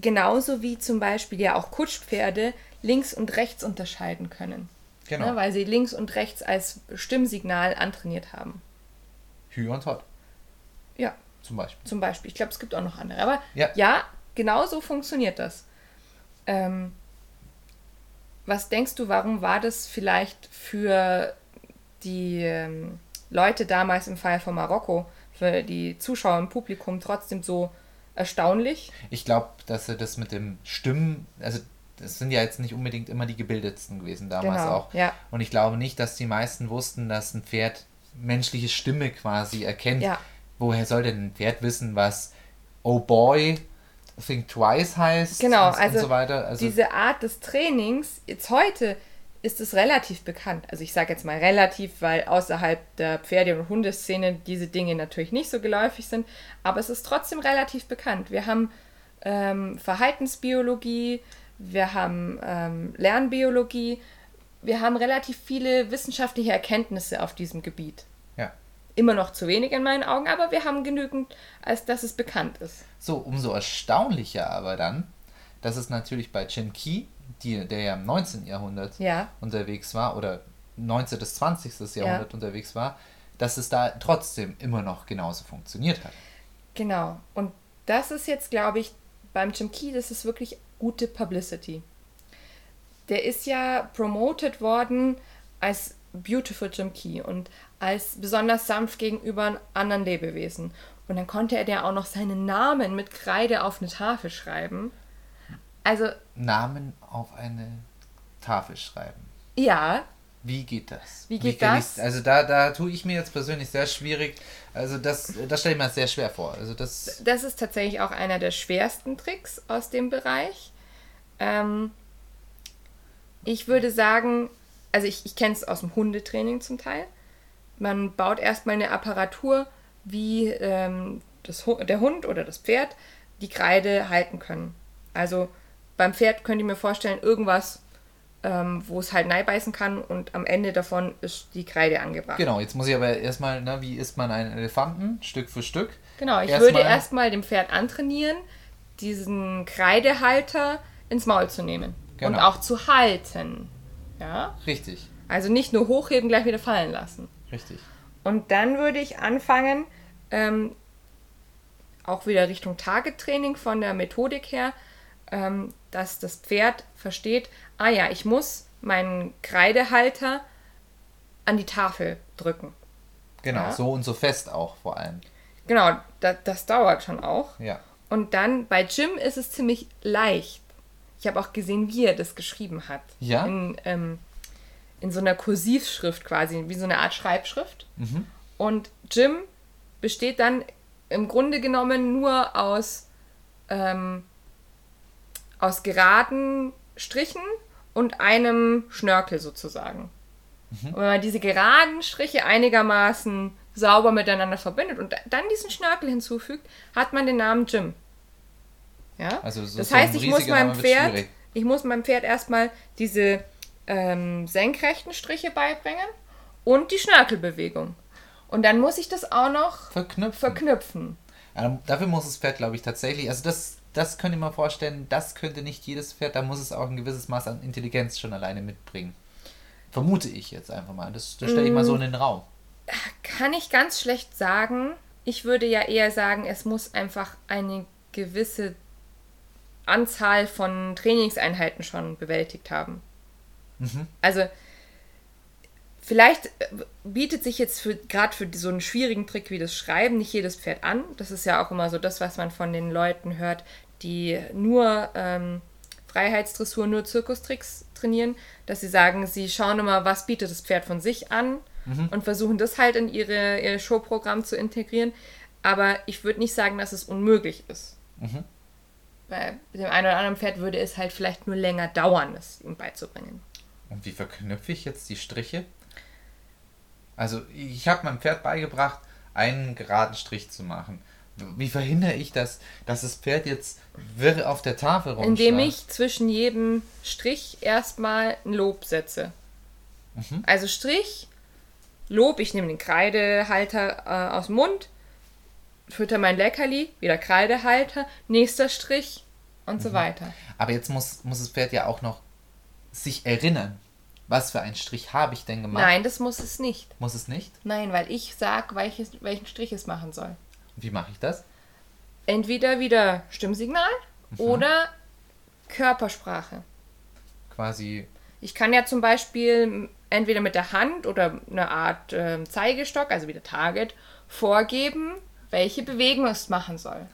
Genauso wie zum Beispiel ja auch Kutschpferde links und rechts unterscheiden können. Genau. Ne, weil sie links und rechts als Stimmsignal antrainiert haben. Hü und Hot. Ja. Zum Beispiel. Zum Beispiel. Ich glaube, es gibt auch noch andere. Aber ja, ja genau so funktioniert das. Ähm, was denkst du, warum war das vielleicht für die ähm, Leute damals im Fall von Marokko, für die Zuschauer im Publikum trotzdem so erstaunlich? Ich glaube, dass er das mit dem Stimmen, also das sind ja jetzt nicht unbedingt immer die gebildetsten gewesen damals Genau, auch. ja. Und ich glaube nicht, dass die meisten wussten, dass ein Pferd menschliche Stimme quasi erkennt. Ja. Woher soll denn ein Pferd wissen, was Oh Boy, Think Twice heißt Genau, und, also, und so weiter? Also diese Art des Trainings, jetzt heute ist es relativ bekannt. Also ich sage jetzt mal relativ, weil außerhalb der Pferde- und Hundeszene diese Dinge natürlich nicht so geläufig sind, aber es ist trotzdem relativ bekannt. Wir haben ähm, Verhaltensbiologie, wir haben ähm, Lernbiologie, wir haben relativ viele wissenschaftliche Erkenntnisse auf diesem Gebiet. ja. Immer noch zu wenig in meinen Augen, aber wir haben genügend, als dass es bekannt ist. So, umso erstaunlicher aber dann, dass es natürlich bei Chen Qi, die, der ja im 19. Jahrhundert Ja. unterwegs war oder 19. bis 20. Jahrhundert unterwegs war, dass es da trotzdem immer noch genauso funktioniert hat. Genau. Und das ist jetzt, glaube ich, beim Chimki, das ist wirklich gute Publicity. Der ist ja promoted worden als Beautiful Chimki und als besonders sanft gegenüber anderen Lebewesen. Und dann konnte er der auch noch seinen Namen mit Kreide auf eine Tafel schreiben. Also, Namen auf eine Tafel schreiben. ja, Wie geht das? Wie geht kann das? Ich, also da, da tue ich mir jetzt persönlich sehr schwierig. Also das, das stelle ich mir sehr schwer vor. Also das. das ist tatsächlich auch einer der schwersten Tricks aus dem Bereich. Ähm, ich würde sagen, also ich, ich kenne es aus dem Hundetraining zum Teil. Man baut erstmal eine Apparatur, wie ähm, das, der Hund oder das Pferd die Kreide halten können. Also beim Pferd könnt ihr mir vorstellen, irgendwas, ähm, wo es halt beißen kann und am Ende davon ist die Kreide angebracht. Genau, jetzt muss ich aber erstmal, ne, wie isst man einen Elefanten? Stück für Stück. Genau, ich Erstmal- würde erstmal dem Pferd antrainieren, diesen Kreidehalter ins Maul zu nehmen und Genau. auch zu halten. Ja? Richtig, Also nicht nur hochheben, gleich wieder fallen lassen. richtig. Und dann würde ich anfangen, ähm, auch wieder Richtung Target-Training von der Methodik her, ähm, dass das Pferd versteht, ah ja, ich muss meinen Kreidehalter an die Tafel drücken. Genau, Ja. so und so fest auch vor allem. Genau, da, das dauert schon auch. Ja. Und dann bei Jim ist es ziemlich leicht. Ich habe auch gesehen, wie er das geschrieben hat. Ja? In, ähm, in so einer Kursivschrift quasi, wie so eine Art Schreibschrift. Mhm. Und Jim besteht dann im Grunde genommen nur aus, ähm, aus geraden Strichen und einem Schnörkel sozusagen. Und wenn man diese geraden Striche einigermaßen sauber miteinander verbindet und dann diesen Schnörkel hinzufügt, hat man den Namen Jim. Ja? Also so- das so heißt, ich muss meinem Name Pferd, ich muss meinem Pferd erstmal diese ähm, senkrechten Striche beibringen und die Schnörkelbewegung. Und dann muss ich das auch noch Verknüpfen. verknüpfen. Ähm, dafür muss das Pferd, glaube ich, tatsächlich, also das, das könnt ihr mal vorstellen, das könnte nicht jedes Pferd, da muss es auch ein gewisses Maß an Intelligenz schon alleine mitbringen. Vermute ich jetzt einfach mal. Das, das stelle ich mal Mm. so in den Raum. Kann ich ganz schlecht sagen. Ich würde ja eher sagen, es muss einfach eine gewisse Anzahl von Trainingseinheiten schon bewältigt haben. Mhm. Also vielleicht äh, bietet sich jetzt für gerade für so einen schwierigen Trick wie das Schreiben nicht jedes Pferd an. Das ist ja auch immer so das, was man von den Leuten hört, die nur ähm, Freiheitsdressur, nur Zirkustricks trainieren, dass sie sagen, sie schauen immer, was bietet das Pferd von sich an und versuchen das halt in ihre, ihr Showprogramm zu integrieren. Aber ich würde nicht sagen, dass es unmöglich ist. Mhm. Bei dem einen oder anderen Pferd würde es halt vielleicht nur länger dauern, es ihm beizubringen. Und wie verknüpfe ich jetzt die Striche? Also, ich habe meinem Pferd beigebracht, einen geraden Strich zu machen. Wie verhindere ich das, dass das Pferd jetzt wirr auf der Tafel rumschlägt? Indem ich zwischen jedem Strich erstmal ein Lob setze. Mhm. Also Strich, Lob, ich nehme den Kreidehalter äh, aus dem Mund, fütter mein Leckerli, wieder Kreidehalter, nächster Strich und Mhm. so weiter. Aber jetzt muss, muss das Pferd ja auch noch sich erinnern. Was für einen Strich habe ich denn gemacht? Nein, das muss es nicht. Muss es nicht? Nein, weil ich sage, welches, welchen Strich es machen soll. Wie mache ich das? Entweder wieder Stimmsignal Mhm. oder Körpersprache. Quasi, Ich kann ja zum Beispiel entweder mit der Hand oder einer Art ähm, Zeigestock, also wieder Target, vorgeben, welche Bewegung es machen soll.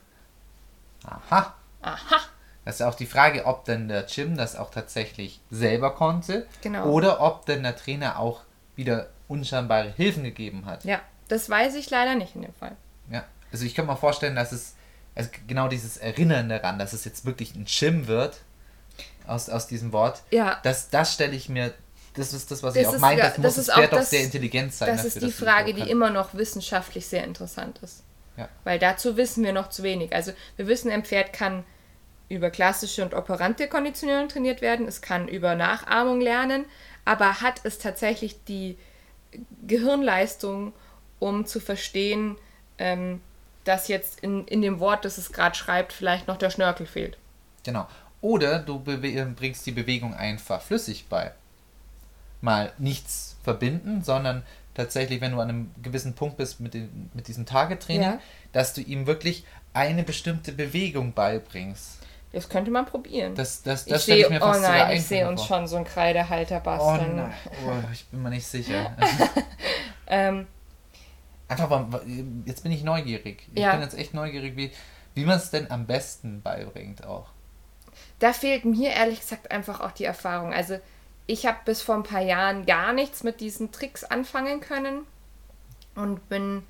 aha, Aha, Das ist auch die Frage, ob denn der Jim das auch tatsächlich selber konnte Genau. oder ob denn der Trainer auch wieder unscheinbare Hilfen gegeben hat. Ja, das weiß ich leider nicht in dem Fall. Ja. Also ich kann mir vorstellen, dass es also genau dieses Erinnern daran, dass es jetzt wirklich ein Jim wird aus, aus diesem Wort, Ja. das, das stelle ich mir, das ist das, was Das ich auch meine, das muss das das ist Pferd auch das- sehr intelligent sein. Das ist die dass es Frage, die immer noch wissenschaftlich sehr interessant ist. Ja. Weil dazu wissen wir noch zu wenig. Also wir wissen, ein Pferd kann über klassische und operante Konditionierung trainiert werden, es kann über Nachahmung lernen, aber hat es tatsächlich die Gehirnleistung, um zu verstehen, ähm, dass jetzt in, in dem Wort, das es gerade schreibt, vielleicht noch der Schnörkel fehlt. Genau. Oder du bewe- bringst die Bewegung einfach flüssig bei. Mal nichts verbinden, sondern tatsächlich, wenn du an einem gewissen Punkt bist mit, den, mit diesem Tagetraining, Ja. dass du ihm wirklich eine bestimmte Bewegung beibringst. Das könnte man probieren. Das, das, ich das stelle sehe, ich mir oh fast sogar nein, ich sehe uns vor. schon so einen Kreidehalter Oh basteln. nein, oh, ich bin mir nicht sicher. ähm, Einfach mal, jetzt bin ich neugierig. Ich Ja. bin jetzt echt neugierig, wie, wie man es denn am besten beibringt auch. da fehlt mir ehrlich gesagt einfach auch die Erfahrung. Also ich habe bis vor ein paar Jahren gar nichts mit diesen Tricks anfangen können und bin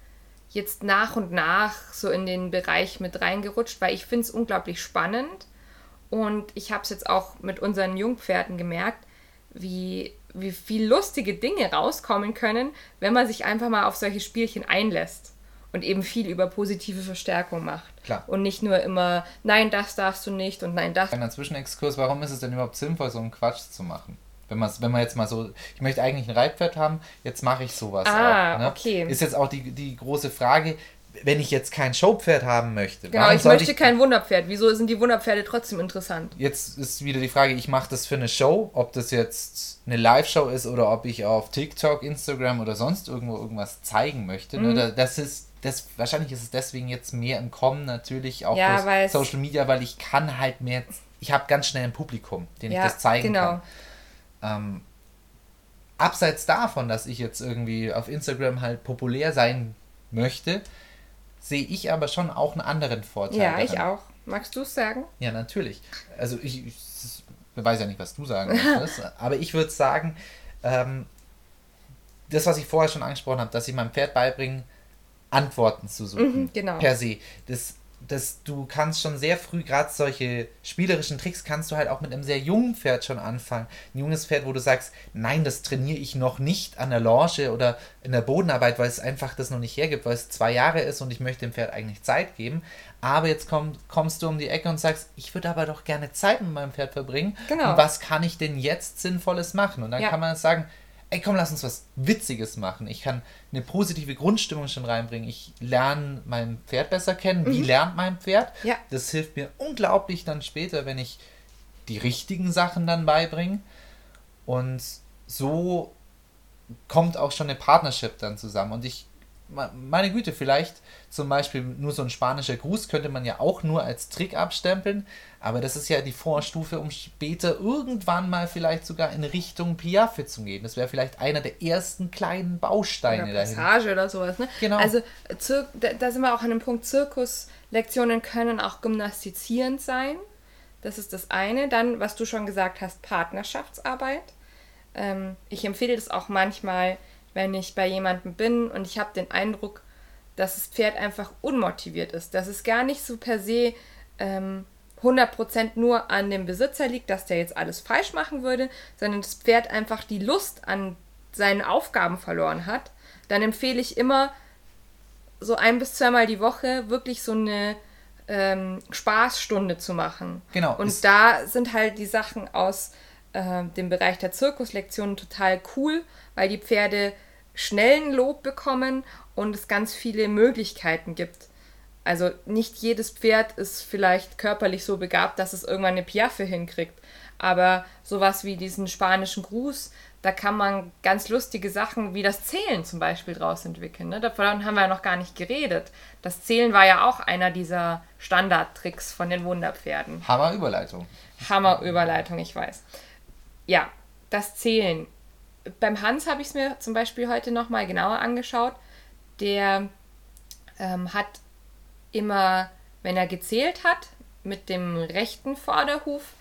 jetzt nach und nach so in den Bereich mit reingerutscht, weil ich finde es unglaublich spannend und ich habe es jetzt auch mit unseren Jungpferden gemerkt, wie, wie viel lustige Dinge rauskommen können, wenn man sich einfach mal auf solche Spielchen einlässt und eben viel über positive Verstärkung macht. Klar. Und nicht nur immer, nein, das darfst du nicht und nein, das. Kleiner Zwischenexkurs, warum ist es denn überhaupt sinnvoll, so einen Quatsch zu machen? Wenn, man's, wenn man jetzt mal so, ich möchte eigentlich ein Reitpferd haben, jetzt mache ich sowas Ah, auch. Ne? okay. Ist jetzt auch die, die große Frage, wenn ich jetzt kein Showpferd haben möchte. Genau, ich möchte kein Wunderpferd. Wieso sind die Wunderpferde trotzdem interessant? Jetzt ist wieder die Frage, ich mache das für eine Show, ob das jetzt eine Live-Show ist oder ob ich auf TikTok, Instagram oder sonst irgendwo irgendwas zeigen möchte. Mhm. Ne? Da- Das ist, das, wahrscheinlich ist es deswegen jetzt mehr im Kommen natürlich auch Ja, durch Social Media, weil ich kann halt mehr, ich habe ganz schnell ein Publikum, den Ja, ich das zeigen genau. kann. Ähm, abseits davon, dass ich jetzt irgendwie auf Instagram halt populär sein möchte, sehe ich aber schon auch einen anderen Vorteil. Ja, ich darin. auch. Magst du es sagen? Ja, natürlich. Also ich, ich weiß ja nicht, was du sagen möchtest, aber ich würde sagen, ähm, das, was ich vorher schon angesprochen habe, dass ich meinem Pferd beibringen, Antworten zu suchen. Mhm, genau. Per se. Das, das, du kannst schon sehr früh, gerade solche spielerischen Tricks, kannst du halt auch mit einem sehr jungen Pferd schon anfangen. Ein junges Pferd, wo du sagst, nein, das trainiere ich noch nicht an der Longe oder in der Bodenarbeit, weil es einfach das noch nicht hergibt, weil es zwei Jahre ist und ich möchte dem Pferd eigentlich Zeit geben. Aber jetzt komm, kommst du um die Ecke und sagst, ich würde aber doch gerne Zeit mit meinem Pferd verbringen. Genau. Und was kann ich denn jetzt Sinnvolles machen? Und dann Ja. kann man sagen, ey komm, lass uns was Witziges machen. Ich kann eine positive Grundstimmung schon reinbringen. Ich lerne mein Pferd besser kennen. Wie lernt mein Pferd? Mhm. Ja. Das hilft mir unglaublich dann später, wenn ich die richtigen Sachen dann beibringe. Und so kommt auch schon eine Partnership dann zusammen. Und ich, meine Güte, vielleicht zum Beispiel nur so ein spanischer Gruß könnte man ja auch nur als Trick abstempeln, aber das ist ja die Vorstufe, um später irgendwann mal vielleicht sogar in Richtung Piaffe zu gehen. Das wäre vielleicht einer der ersten kleinen Bausteine Oder dahin. Passage oder sowas, ne? Genau. Also Zir da, da sind wir auch an dem Punkt, Zirkuslektionen können auch gymnastizierend sein. Das ist das eine. Dann, was du schon gesagt hast, Partnerschaftsarbeit. Ähm, ich empfehle das auch manchmal, wenn ich bei jemandem bin und ich habe den Eindruck, dass das Pferd einfach unmotiviert ist. Dass es gar nicht so per se ähm, 100% nur an dem Besitzer liegt, dass der jetzt alles falsch machen würde, sondern das Pferd einfach die Lust an seinen Aufgaben verloren hat. Dann empfehle ich immer, so ein bis zweimal die Woche wirklich so eine ähm, Spaßstunde zu machen. Genau, Und da sind halt die Sachen aus äh, dem Bereich der Zirkuslektionen total cool, weil die Pferde schnellen Lob bekommen und es ganz viele Möglichkeiten gibt. Also nicht jedes Pferd ist vielleicht körperlich so begabt, dass es irgendwann eine Piaffe hinkriegt. Aber sowas wie diesen spanischen Gruß, da kann man ganz lustige Sachen wie das Zählen zum Beispiel draus entwickeln. Ne? Davon haben wir ja noch gar nicht geredet. Das Zählen war ja auch einer dieser Standardtricks von den Wunderpferden. Hammer Überleitung. Hammerüberleitung, ich weiß. Ja, das Zählen. Beim Hans habe ich es mir zum Beispiel heute nochmal genauer angeschaut. Der ähm, hat immer, wenn er gezählt hat, mit dem rechten Vorderhuf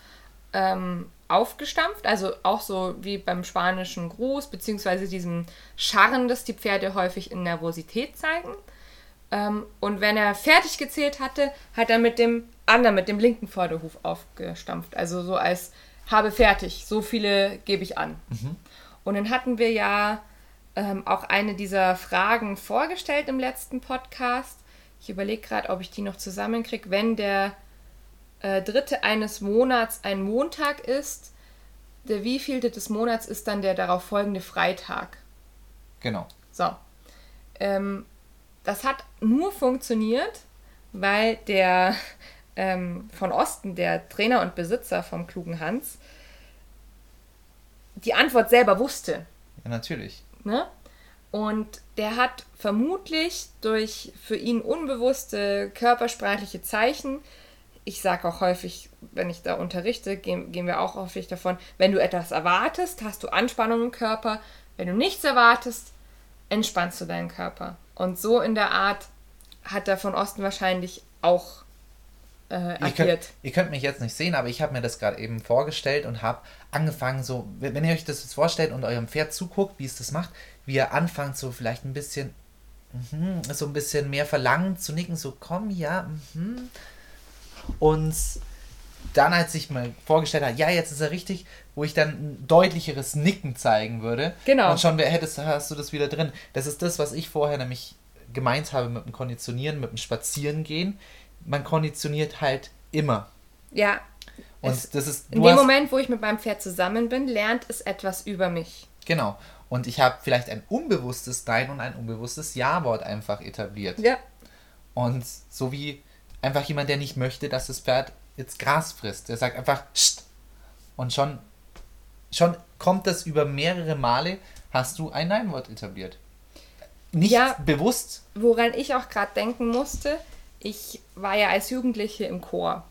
ähm, aufgestampft, also auch so wie beim spanischen Gruß, beziehungsweise diesem Scharren, das die Pferde häufig in Nervosität zeigen. Ähm, und wenn er fertig gezählt hatte, hat er mit dem anderen, mit dem linken Vorderhuf aufgestampft. Also so als habe fertig, so viele gebe ich an. Mhm. Und dann hatten wir ja ähm, auch eine dieser Fragen vorgestellt im letzten Podcast. Ich überlege gerade, ob ich die noch zusammenkriege. Wenn der äh, dritte eines Monats ein Montag ist, der wievielte des Monats ist dann der darauf folgende Freitag? Genau. So. Ähm, das hat nur funktioniert, weil der ähm, von Osten, der Trainer und Besitzer vom klugen Hans, die Antwort selber wusste. Ja, natürlich. Ne? Und der hat vermutlich durch für ihn unbewusste körpersprachliche Zeichen, ich sage auch häufig, wenn ich da unterrichte, gehen, gehen wir auch häufig davon, wenn du etwas erwartest, hast du Anspannung im Körper. Wenn du nichts erwartest, entspannst du deinen Körper. Und so in der Art hat er von Osten wahrscheinlich auch äh, agiert. Ihr könnt, ihr könnt, mich jetzt nicht sehen, aber ich habe mir das gerade eben vorgestellt und habe angefangen, so, wenn ihr euch das jetzt vorstellt und eurem Pferd zuguckt, wie es das macht, wie er anfängt, so vielleicht ein bisschen, mh, so ein bisschen mehr verlangen zu nicken, so komm, ja, mh. und dann, als ich mir vorgestellt habe, ja, jetzt ist er richtig, wo ich dann ein deutlicheres Nicken zeigen würde. Genau. Und schon hättest, hast du das wieder drin. Das ist das, was ich vorher nämlich gemeint habe mit dem Konditionieren, mit dem Spazierengehen man konditioniert halt immer. Ja. Und es, das ist. In dem Moment, wo ich mit meinem Pferd zusammen bin, lernt es etwas über mich. Genau. Und ich habe vielleicht ein unbewusstes Nein und ein unbewusstes Ja-Wort einfach etabliert. Ja. Und so wie einfach jemand, der nicht möchte, dass das Pferd jetzt Gras frisst. Der sagt einfach Scht! Und schon, schon kommt das über mehrere Male, hast du ein Nein-Wort etabliert. Nicht ja, bewusst. Woran ich auch gerade denken musste, ich war ja als Jugendliche im Chor.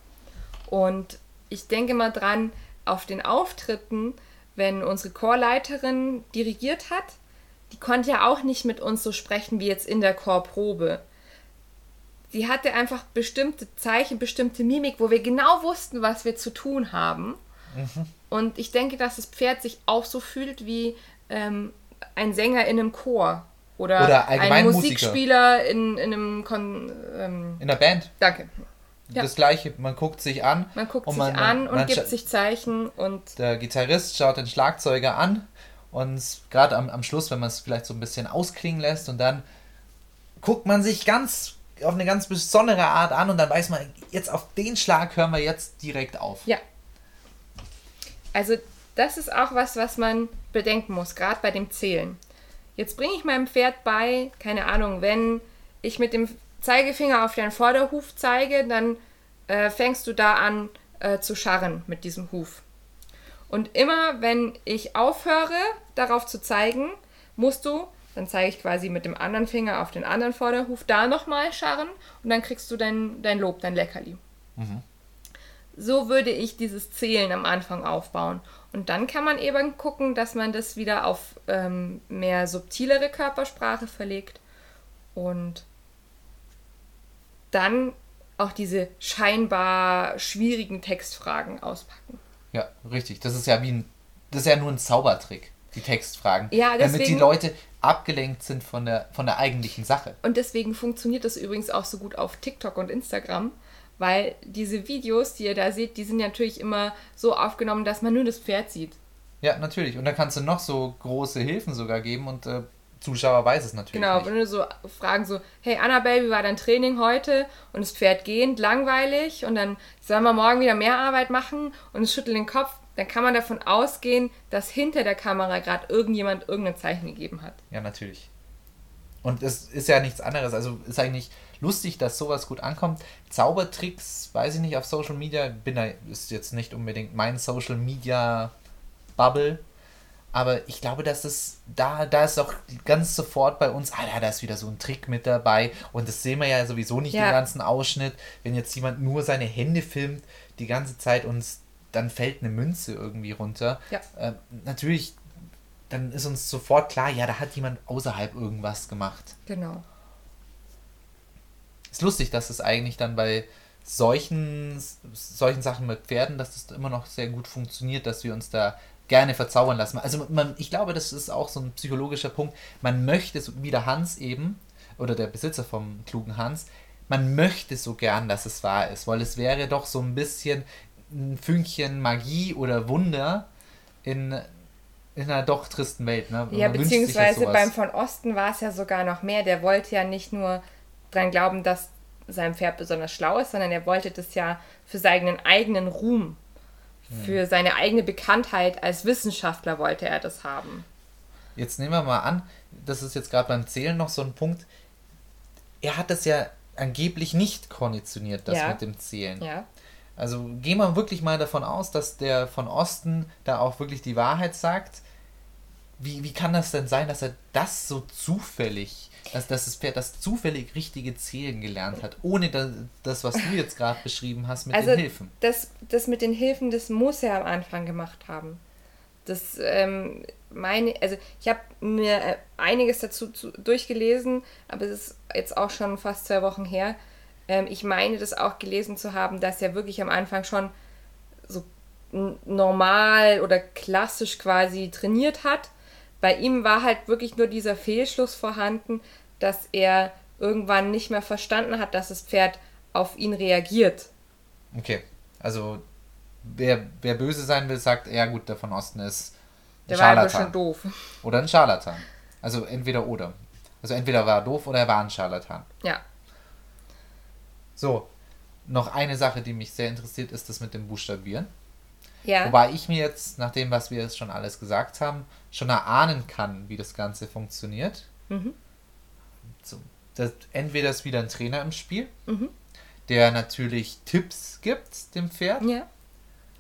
Und ich denke mal dran, auf den Auftritten, wenn unsere Chorleiterin dirigiert hat, die konnte ja auch nicht mit uns so sprechen wie jetzt in der Chorprobe. Sie hatte einfach bestimmte Zeichen, bestimmte Mimik, wo wir genau wussten, was wir zu tun haben. Mhm. Und ich denke, dass das Pferd sich auch so fühlt wie ähm, ein Sänger in einem Chor. Oder, Oder ein Musikspieler in, in einem Kon ähm, in der Band. Danke. Ja. Das gleiche, man guckt sich an. Man guckt und man, sich an und gibt sich Zeichen und. Der Gitarrist schaut den Schlagzeuger an und gerade am, am Schluss, wenn man es vielleicht so ein bisschen ausklingen lässt und dann guckt man sich ganz auf eine ganz besondere Art an und dann weiß man, jetzt auf den Schlag hören wir jetzt direkt auf. Ja. Also das ist auch was, was man bedenken muss, gerade bei dem Zählen. Jetzt bringe ich meinem Pferd bei, keine Ahnung, wenn ich mit dem Zeigefinger auf deinen Vorderhuf zeige, dann äh, fängst du da an äh, zu scharren mit diesem Huf. Und immer wenn ich aufhöre, darauf zu zeigen, musst du, dann zeige ich quasi mit dem anderen Finger auf den anderen Vorderhuf, da nochmal scharren und dann kriegst du dein, dein Lob, dein Leckerli. Mhm. So würde ich dieses Zählen am Anfang aufbauen. Und dann kann man eben gucken, dass man das wieder auf ähm, mehr subtilere Körpersprache verlegt und dann auch diese scheinbar schwierigen Textfragen auspacken. Ja, richtig. Das ist ja wie ein, das ist ja nur ein Zaubertrick, die Textfragen. Ja, deswegen, damit die Leute abgelenkt sind von der, von der eigentlichen Sache. Und deswegen funktioniert das übrigens auch so gut auf TikTok und Instagram, weil diese Videos, die ihr da seht, die sind natürlich immer so aufgenommen, dass man nur das Pferd sieht. Ja, natürlich. Und dann kannst du noch so große Hilfen sogar geben und äh, Zuschauer weiß es natürlich. Genau, nicht. wenn du so fragen so, hey Annabelle, wie war dein Training heute? Und das Pferd gehend, langweilig und dann sollen wir morgen wieder mehr Arbeit machen und es schüttelt den Kopf, dann kann man davon ausgehen, dass hinter der Kamera gerade irgendjemand irgendein Zeichen gegeben hat. Ja, natürlich. Und es ist ja nichts anderes. Also ist eigentlich lustig, dass sowas gut ankommt. Zaubertricks, weiß ich nicht, auf Social Media, bin da, ist jetzt nicht unbedingt mein Social Media Bubble. Aber ich glaube, dass es da, da ist auch ganz sofort bei uns, ah, da ist wieder so ein Trick mit dabei. Und das sehen wir ja sowieso nicht ja. den ganzen Ausschnitt. Wenn jetzt jemand nur seine Hände filmt, die ganze Zeit und dann fällt eine Münze irgendwie runter. Ja. Äh, natürlich, dann ist uns sofort klar, ja, da hat jemand außerhalb irgendwas gemacht. Genau ist lustig, dass es eigentlich dann bei solchen, solchen Sachen mit Pferden, dass das immer noch sehr gut funktioniert, dass wir uns da gerne verzaubern lassen. Also man, ich glaube, das ist auch so ein psychologischer Punkt. Man möchte, so wie der Hans eben, oder der Besitzer vom klugen Hans, man möchte so gern, dass es wahr ist, weil es wäre doch so ein bisschen ein Fünkchen Magie oder Wunder in, in einer doch tristen Welt. Ne? Ja, man beziehungsweise beim von Osten war es ja sogar noch mehr. Der wollte ja nicht nur dran glauben, dass sein Pferd besonders schlau ist, sondern er wollte das ja für seinen eigenen Ruhm, hm. für seine eigene Bekanntheit als Wissenschaftler wollte er das haben. Jetzt nehmen wir mal an, das ist jetzt gerade beim Zählen noch so ein Punkt. Er hat das ja angeblich nicht konditioniert, das ja. mit dem Zählen. Ja. Also gehen wir wirklich mal davon aus, dass der von Osten da auch wirklich die Wahrheit sagt. Wie, wie kann das denn sein, dass er das so zufällig dass, dass das Pferd das zufällig richtige Zählen gelernt hat, ohne das, was du jetzt gerade beschrieben hast mit also den Hilfen. Das, das mit den Hilfen, das muss er am Anfang gemacht haben. Das, ähm, meine, also ich habe mir äh, einiges dazu zu, durchgelesen, aber es ist jetzt auch schon fast zwei Wochen her. Ähm, ich meine, das auch gelesen zu haben, dass er wirklich am Anfang schon so normal oder klassisch quasi trainiert hat. Bei ihm war halt wirklich nur dieser Fehlschluss vorhanden, dass er irgendwann nicht mehr verstanden hat, dass das Pferd auf ihn reagiert. Okay, also wer, wer böse sein will, sagt, ja gut, der von Osten ist ein der Scharlatan. war bisschen doof. Oder ein Scharlatan. Also entweder oder. Also entweder war er doof oder er war ein Scharlatan. Ja. So, noch eine Sache, die mich sehr interessiert, ist das mit dem Buchstabieren. Ja. Wobei ich mir jetzt, nach dem, was wir jetzt schon alles gesagt haben, schon erahnen kann, wie das Ganze funktioniert. Mhm so, das, entweder ist wieder ein Trainer im Spiel, mhm. der natürlich Tipps gibt dem Pferd. Ja.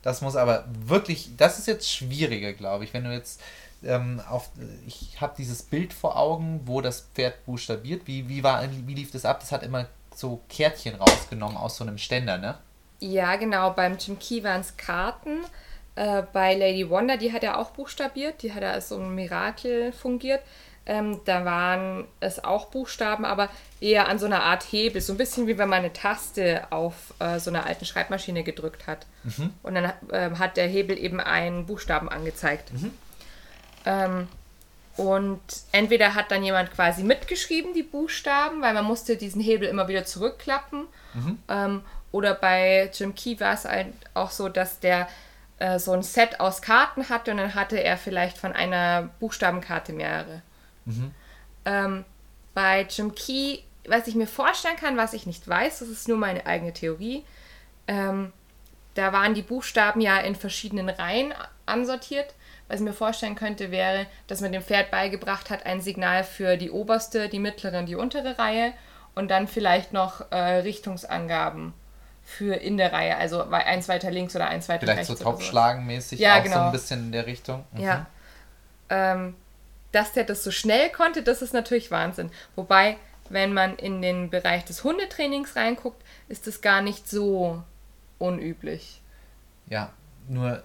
Das muss aber wirklich, das ist jetzt schwieriger, glaube ich, wenn du jetzt ähm, auf, ich habe dieses Bild vor Augen, wo das Pferd buchstabiert. Wie, wie, war, wie lief das ab? Das hat immer so Kärtchen rausgenommen aus so einem Ständer, ne? Ja, genau. Beim Jim Key waren es Karten. Äh, bei Lady Wonder, die hat er auch buchstabiert. Die hat er als so ein Mirakel fungiert. Ähm, da waren es auch Buchstaben, aber eher an so einer Art Hebel. So ein bisschen wie wenn man eine Taste auf äh, so einer alten Schreibmaschine gedrückt hat. Mhm. Und dann äh, hat der Hebel eben einen Buchstaben angezeigt. Mhm. Ähm, und entweder hat dann jemand quasi mitgeschrieben, die Buchstaben, weil man musste diesen Hebel immer wieder zurückklappen. Mhm. Ähm, oder bei Jim Key war es halt auch so, dass der äh, so ein Set aus Karten hatte und dann hatte er vielleicht von einer Buchstabenkarte mehrere. Mhm. Ähm, bei Jim Key, was ich mir vorstellen kann, was ich nicht weiß, das ist nur meine eigene Theorie, ähm, da waren die Buchstaben ja in verschiedenen Reihen ansortiert. Was ich mir vorstellen könnte, wäre, dass man dem Pferd beigebracht hat, ein Signal für die oberste, die mittlere und die untere Reihe und dann vielleicht noch äh, Richtungsangaben für in der Reihe, also eins weiter links oder eins weiter vielleicht rechts. Vielleicht so Topfschlagenmäßig ja, auch genau. so ein bisschen in der Richtung. Mhm. Ja. Ähm, dass der das so schnell konnte, das ist natürlich Wahnsinn. Wobei, wenn man in den Bereich des Hundetrainings reinguckt, ist das gar nicht so unüblich. Ja, nur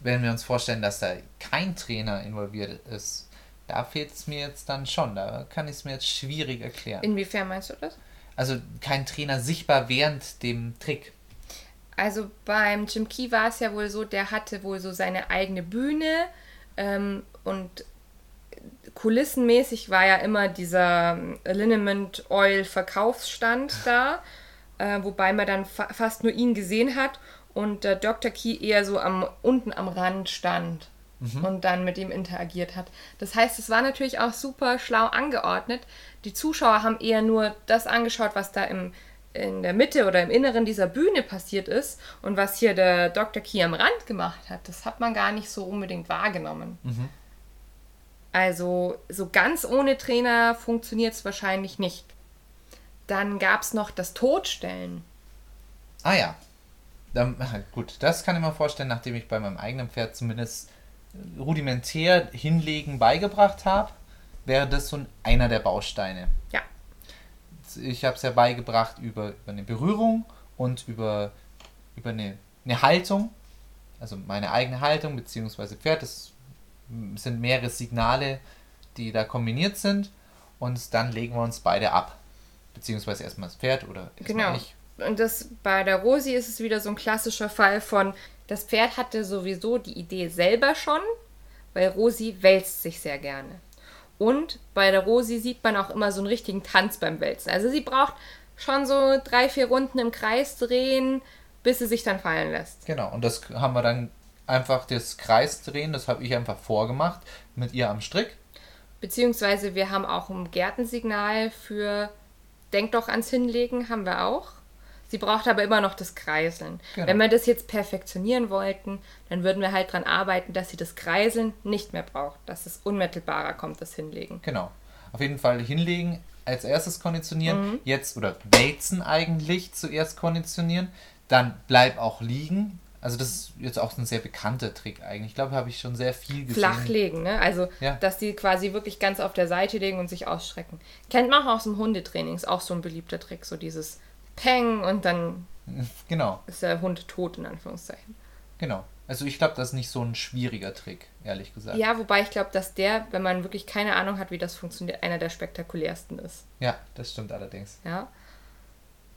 wenn wir uns vorstellen, dass da kein Trainer involviert ist, da fehlt es mir jetzt dann schon. Da kann ich es mir jetzt schwierig erklären. Inwiefern meinst du das? Also kein Trainer sichtbar während dem Trick. Also beim Jim Key war es ja wohl so, der hatte wohl so seine eigene Bühne ähm, und kulissenmäßig war ja immer dieser Liniment Oil Verkaufsstand da, äh, wobei man dann fa fast nur ihn gesehen hat und äh, Dr. Key eher so am, unten am Rand stand mhm. und dann mit ihm interagiert hat. Das heißt, es war natürlich auch super schlau angeordnet. Die Zuschauer haben eher nur das angeschaut, was da im, in der Mitte oder im Inneren dieser Bühne passiert ist und was hier der Dr. Key am Rand gemacht hat. Das hat man gar nicht so unbedingt wahrgenommen. Mhm. Also so ganz ohne Trainer funktioniert es wahrscheinlich nicht. Dann gab es noch das Todstellen. Ah ja. Dann, gut, das kann ich mir vorstellen, nachdem ich bei meinem eigenen Pferd zumindest rudimentär hinlegen beigebracht habe, wäre das so einer der Bausteine. Ja. Ich habe es ja beigebracht über, über eine Berührung und über, über eine, eine Haltung. Also meine eigene Haltung, beziehungsweise Pferd, das sind mehrere Signale, die da kombiniert sind und dann legen wir uns beide ab. Beziehungsweise erstmal das Pferd oder erstmal genau. ich. und das bei der Rosi ist es wieder so ein klassischer Fall von, das Pferd hatte sowieso die Idee selber schon, weil Rosi wälzt sich sehr gerne. Und bei der Rosi sieht man auch immer so einen richtigen Tanz beim Wälzen. Also sie braucht schon so drei, vier Runden im Kreis drehen, bis sie sich dann fallen lässt. Genau, und das haben wir dann einfach das Kreisdrehen, das habe ich einfach vorgemacht mit ihr am Strick. Beziehungsweise wir haben auch ein Gärtensignal für Denk doch ans Hinlegen, haben wir auch. Sie braucht aber immer noch das Kreiseln. Genau. Wenn wir das jetzt perfektionieren wollten, dann würden wir halt daran arbeiten, dass sie das Kreiseln nicht mehr braucht, dass es unmittelbarer kommt, das Hinlegen. Genau. Auf jeden Fall hinlegen, als erstes konditionieren, mhm. jetzt oder wälzen eigentlich zuerst konditionieren, dann bleib auch liegen. Also das ist jetzt auch ein sehr bekannter Trick eigentlich. Ich glaube, habe ich schon sehr viel gesehen. Flachlegen, ne? Also, ja. dass die quasi wirklich ganz auf der Seite legen und sich ausstrecken. Kennt man auch aus dem Hundetraining, ist auch so ein beliebter Trick, so dieses Peng und dann genau. ist der Hund tot, in Anführungszeichen. Genau. Also ich glaube, das ist nicht so ein schwieriger Trick, ehrlich gesagt. Ja, wobei ich glaube, dass der, wenn man wirklich keine Ahnung hat, wie das funktioniert, einer der spektakulärsten ist. Ja, das stimmt allerdings. Ja.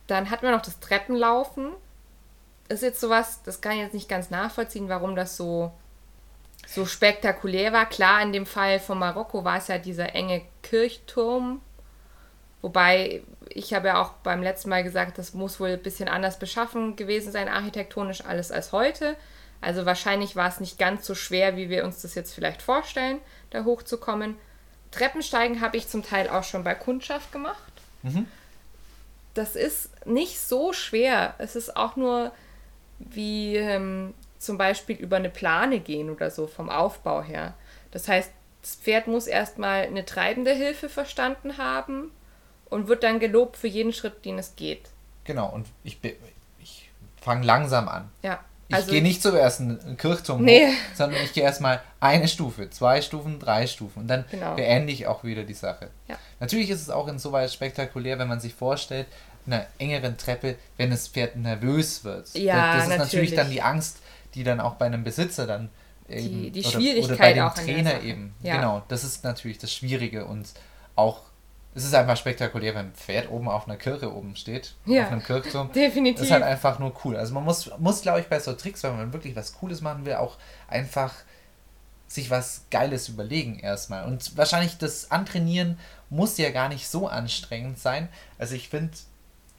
Dann hatten wir noch das Treppenlaufen. Ist jetzt sowas, das kann ich jetzt nicht ganz nachvollziehen, warum das so, so spektakulär war. Klar, in dem Fall von Marokko war es ja dieser enge Kirchturm, Wobei ich habe ja auch beim letzten Mal gesagt, das muss wohl ein bisschen anders beschaffen gewesen sein, architektonisch alles als heute. Also wahrscheinlich war es nicht ganz so schwer, wie wir uns das jetzt vielleicht vorstellen, da hochzukommen. Treppensteigen habe ich zum Teil auch schon bei Kundschaft gemacht. Mhm. Das ist nicht so schwer. Es ist auch nur wie ähm, zum Beispiel über eine Plane gehen oder so vom Aufbau her. Das heißt, das Pferd muss erstmal eine treibende Hilfe verstanden haben und wird dann gelobt für jeden Schritt, den es geht. Genau, und ich, ich fange langsam an. Ja. Also ich gehe nicht zuerst einen Kirchturm nee. hoch, sondern ich gehe erstmal eine Stufe, zwei Stufen, drei Stufen und dann genau. beende ich auch wieder die Sache. Ja. Natürlich ist es auch insoweit spektakulär, wenn man sich vorstellt, einer engeren Treppe, wenn das Pferd nervös wird. Ja, das ist natürlich. natürlich dann die Angst, die dann auch bei einem Besitzer dann eben, die, die Schwierigkeit oder, bei dem Trainer eben. Ja. Genau, das ist natürlich das Schwierige und auch es ist einfach spektakulär, wenn ein Pferd oben auf einer Kirche oben steht. Ja, auf einem Kirchturm. Definitiv. Das ist halt einfach nur cool. Also man muss, muss glaube ich, bei so Tricks, wenn man wirklich was Cooles machen will, auch einfach sich was Geiles überlegen erstmal. Und wahrscheinlich das Antrainieren muss ja gar nicht so anstrengend sein. Also ich finde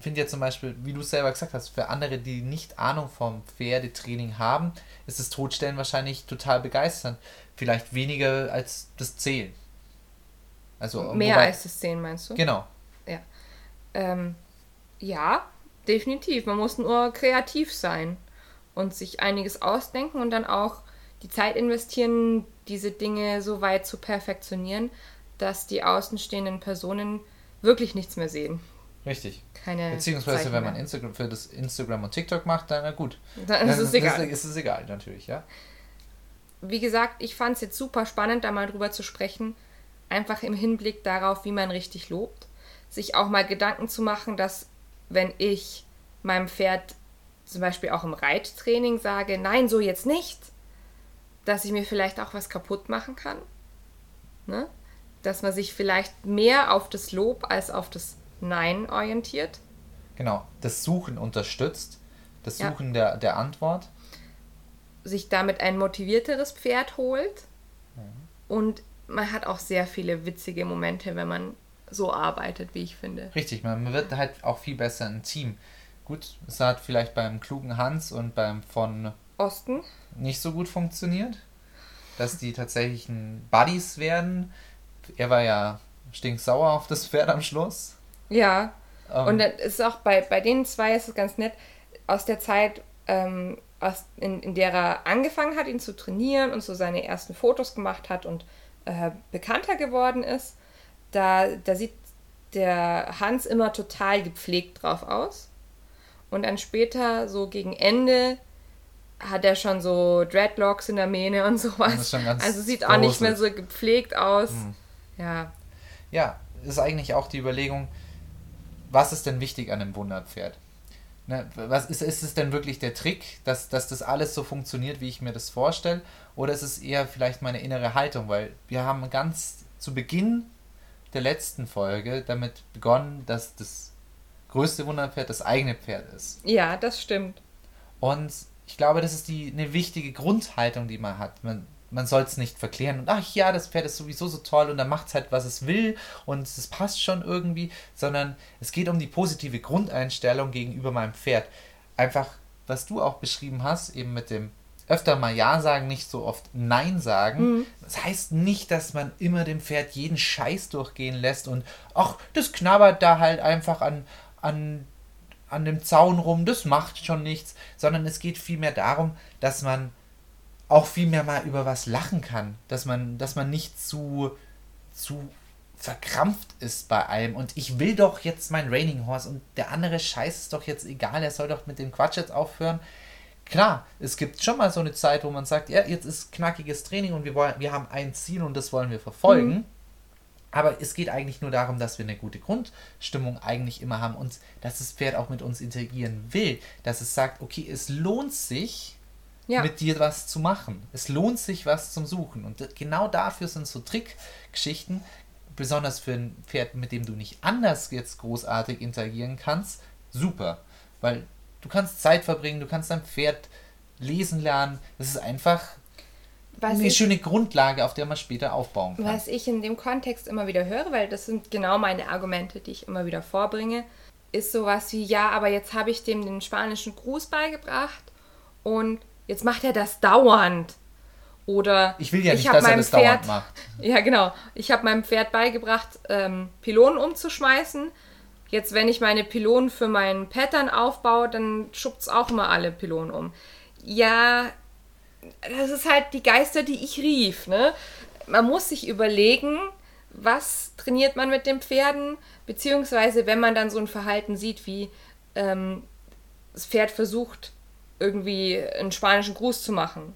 finde ja zum Beispiel, wie du es selber gesagt hast, für andere, die nicht Ahnung vom Pferdetraining haben, ist das Totstellen wahrscheinlich total begeisternd. Vielleicht weniger als das Zählen. Also, Mehr wobei, als das 10, meinst du? Genau. Ja. Ähm, ja, definitiv. Man muss nur kreativ sein und sich einiges ausdenken und dann auch die Zeit investieren, diese Dinge so weit zu perfektionieren, dass die außenstehenden Personen wirklich nichts mehr sehen. Richtig. Keine Beziehungsweise, Zeichen wenn man Instagram für das Instagram und TikTok macht, dann na gut. Dann ist es egal. Ist, ist es egal, natürlich, ja. Wie gesagt, ich fand es jetzt super spannend, da mal drüber zu sprechen einfach im Hinblick darauf, wie man richtig lobt, sich auch mal Gedanken zu machen, dass wenn ich meinem Pferd zum Beispiel auch im Reittraining sage, nein, so jetzt nicht, dass ich mir vielleicht auch was kaputt machen kann. Ne? Dass man sich vielleicht mehr auf das Lob als auf das Nein orientiert. Genau, das Suchen unterstützt, das Suchen ja. der, der Antwort. Sich damit ein motivierteres Pferd holt mhm. und man hat auch sehr viele witzige Momente, wenn man so arbeitet, wie ich finde. Richtig, man wird halt auch viel besser im Team. Gut, es hat vielleicht beim klugen Hans und beim von Osten nicht so gut funktioniert, dass die tatsächlich Buddies werden. Er war ja stinksauer auf das Pferd am Schluss. Ja. Ähm, und dann ist auch bei, bei den zwei ist es ganz nett, aus der Zeit, ähm, aus, in, in der er angefangen hat, ihn zu trainieren und so seine ersten Fotos gemacht hat und äh, bekannter geworden ist, da, da sieht der Hans immer total gepflegt drauf aus. Und dann später, so gegen Ende, hat er schon so Dreadlocks in der Mähne und sowas. also sieht auch nicht mehr so gepflegt aus. Hm. Ja. Ja, ist eigentlich auch die Überlegung, was ist denn wichtig an einem Wunderpferd? Ne, was ist, ist es denn wirklich der Trick, dass, dass das alles so funktioniert, wie ich mir das vorstelle? Oder ist es eher vielleicht meine innere Haltung? Weil wir haben ganz zu Beginn der letzten Folge damit begonnen, dass das größte Wunderpferd das eigene Pferd ist. Ja, das stimmt. Und ich glaube, das ist die eine wichtige Grundhaltung, die man hat. Man, man soll es nicht verklären und ach ja, das Pferd ist sowieso so toll und dann macht es halt, was es will und es passt schon irgendwie, sondern es geht um die positive Grundeinstellung gegenüber meinem Pferd. Einfach, was du auch beschrieben hast, eben mit dem öfter mal Ja sagen, nicht so oft Nein sagen. Mhm. Das heißt nicht, dass man immer dem Pferd jeden Scheiß durchgehen lässt und ach, das knabbert da halt einfach an, an, an dem Zaun rum, das macht schon nichts, sondern es geht vielmehr darum, dass man auch vielmehr mal über was lachen kann, dass man, dass man nicht zu, zu verkrampft ist bei allem und ich will doch jetzt mein Raining Horse und der andere Scheiß ist doch jetzt egal, er soll doch mit dem Quatsch jetzt aufhören. Klar, es gibt schon mal so eine Zeit, wo man sagt, ja, jetzt ist knackiges Training und wir wollen, wir haben ein Ziel und das wollen wir verfolgen. Mhm. Aber es geht eigentlich nur darum, dass wir eine gute Grundstimmung eigentlich immer haben und dass das Pferd auch mit uns interagieren will. Dass es sagt, okay, es lohnt sich, ja. mit dir was zu machen. Es lohnt sich, was zum Suchen. Und genau dafür sind so Trickgeschichten, besonders für ein Pferd, mit dem du nicht anders jetzt großartig interagieren kannst, super. Weil du kannst Zeit verbringen, du kannst dein Pferd lesen lernen. Das ist einfach was eine ich, schöne Grundlage, auf der man später aufbauen kann. Was ich in dem Kontext immer wieder höre, weil das sind genau meine Argumente, die ich immer wieder vorbringe, ist sowas wie, ja, aber jetzt habe ich dem den spanischen Gruß beigebracht und jetzt macht er das dauernd. Oder ich will ja nicht, dass er das Pferd, dauernd macht. Ja, genau. Ich habe meinem Pferd beigebracht, ähm, Pylonen umzuschmeißen. Jetzt, wenn ich meine Pylonen für meinen Pattern aufbaue, dann schubt's auch immer alle Pylonen um. Ja, das ist halt die Geister, die ich rief. Ne? Man muss sich überlegen, was trainiert man mit den Pferden, beziehungsweise wenn man dann so ein Verhalten sieht, wie ähm, das Pferd versucht, irgendwie einen spanischen Gruß zu machen.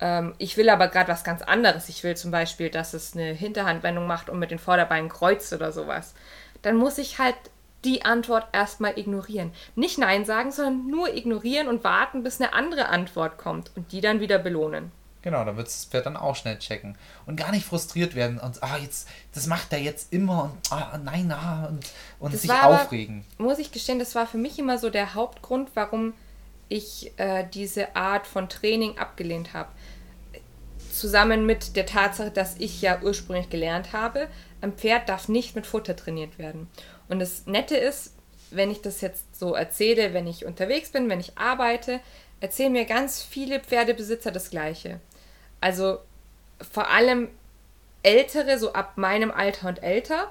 Ähm, ich will aber gerade was ganz anderes. Ich will zum Beispiel, dass es eine Hinterhandwendung macht und mit den Vorderbeinen kreuzt oder sowas. Dann muss ich halt die Antwort erstmal ignorieren. Nicht Nein sagen, sondern nur ignorieren und warten, bis eine andere Antwort kommt und die dann wieder belohnen. Genau, dann wird das Pferd dann auch schnell checken und gar nicht frustriert werden und ah jetzt das macht er jetzt immer und ah nein ah und, und sich aufregen. Aber, muss ich gestehen, das war für mich immer so der Hauptgrund, warum ich äh, diese Art von Training abgelehnt habe. Zusammen mit der Tatsache, dass ich ja ursprünglich gelernt habe, ein Pferd darf nicht mit Futter trainiert werden. Und das Nette ist, wenn ich das jetzt so erzähle, wenn ich unterwegs bin, wenn ich arbeite, erzählen mir ganz viele Pferdebesitzer das Gleiche. Also vor allem ältere, so ab meinem Alter und älter.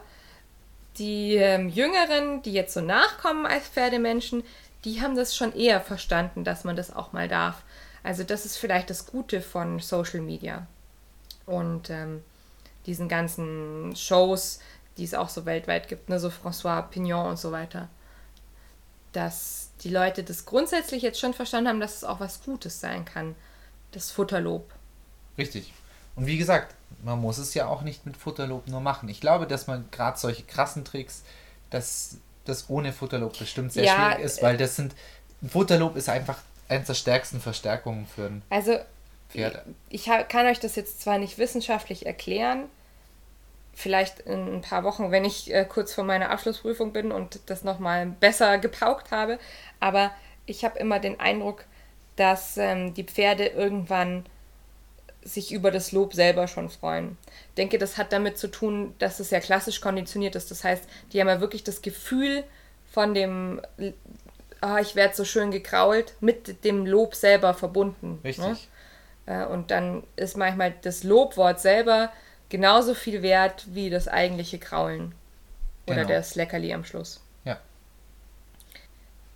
Die ähm, Jüngeren, die jetzt so nachkommen als Pferdemenschen, die haben das schon eher verstanden, dass man das auch mal darf. Also das ist vielleicht das Gute von Social Media und ähm, diesen ganzen Shows, die es auch so weltweit gibt, ne, so François Pignon und so weiter. Dass die Leute das grundsätzlich jetzt schon verstanden haben, dass es auch was Gutes sein kann, das Futterlob. Richtig. Und wie gesagt, man muss es ja auch nicht mit Futterlob nur machen. Ich glaube, dass man gerade solche krassen Tricks, dass das ohne Futterlob bestimmt sehr ja, schwierig ist, weil das sind, Futterlob ist einfach eines der stärksten Verstärkungen für ein also, Pferd. Ich, ich kann euch das jetzt zwar nicht wissenschaftlich erklären, vielleicht in ein paar Wochen, wenn ich äh, kurz vor meiner Abschlussprüfung bin und das nochmal besser gepaukt habe. Aber ich habe immer den Eindruck, dass ähm, die Pferde irgendwann sich über das Lob selber schon freuen. Ich denke, das hat damit zu tun, dass es ja klassisch konditioniert ist. Das heißt, die haben ja wirklich das Gefühl von dem, oh, ich werde so schön gekrault, mit dem Lob selber verbunden. Ne? Richtig. Ne? Und dann ist manchmal das Lobwort selber genauso viel wert wie das eigentliche Kraulen. Oder genau. das Leckerli am Schluss. Ja.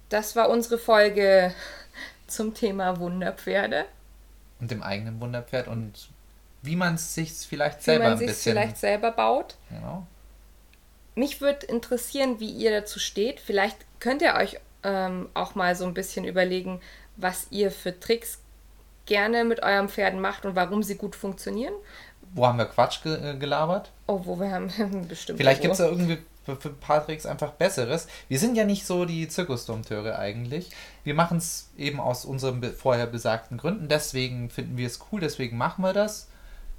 Das war unsere Folge zum Thema Wunderpferde. Und dem eigenen Wunderpferd und wie man es sich vielleicht selber wie man ein bisschen... vielleicht selber baut. Genau. Mich würde interessieren, wie ihr dazu steht. Vielleicht könnt ihr euch ähm, auch mal so ein bisschen überlegen, was ihr für Tricks gerne mit eurem Pferden macht und warum sie gut funktionieren. Wo haben wir Quatsch ge äh, gelabert? Oh, wo wir haben bestimmt. Vielleicht gibt es da irgendwie für Patricks einfach Besseres. Wir sind ja nicht so die Zirkusdompteure eigentlich. Wir machen es eben aus unseren vorher besagten Gründen. Deswegen finden wir es cool, deswegen machen wir das,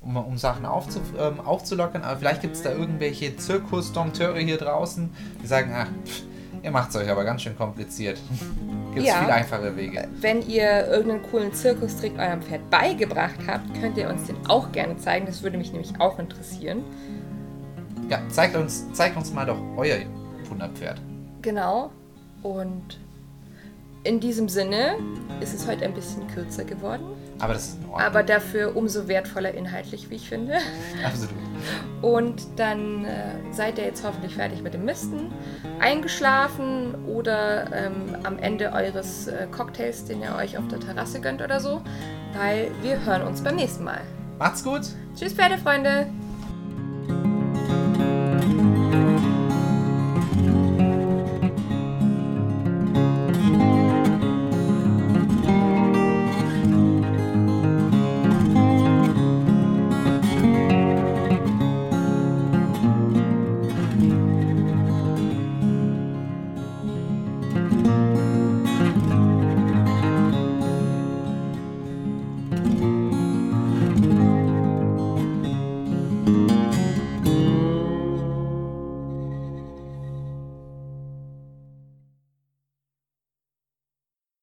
um, um Sachen aufzu, ähm, aufzulockern. Aber vielleicht gibt es da irgendwelche Zirkusdompteure hier draußen, die sagen, ach, pff, Ihr macht es euch aber ganz schön kompliziert. Gibt es ja. viel einfache Wege. Wenn ihr irgendeinen coolen Zirkustrick eurem Pferd beigebracht habt, könnt ihr uns den auch gerne zeigen. Das würde mich nämlich auch interessieren. Ja, zeigt uns, zeigt uns mal doch euer Wunderpferd. Genau. Und in diesem Sinne ist es heute ein bisschen kürzer geworden. Aber das ist in Ordnung. Aber dafür umso wertvoller inhaltlich, wie ich finde. Absolut. Und dann äh, seid ihr jetzt hoffentlich fertig mit dem Misten, eingeschlafen oder ähm, am Ende eures äh, Cocktails, den ihr euch auf der Terrasse gönnt oder so, weil wir hören uns beim nächsten Mal. Macht's gut. Tschüss, Pferdefreunde.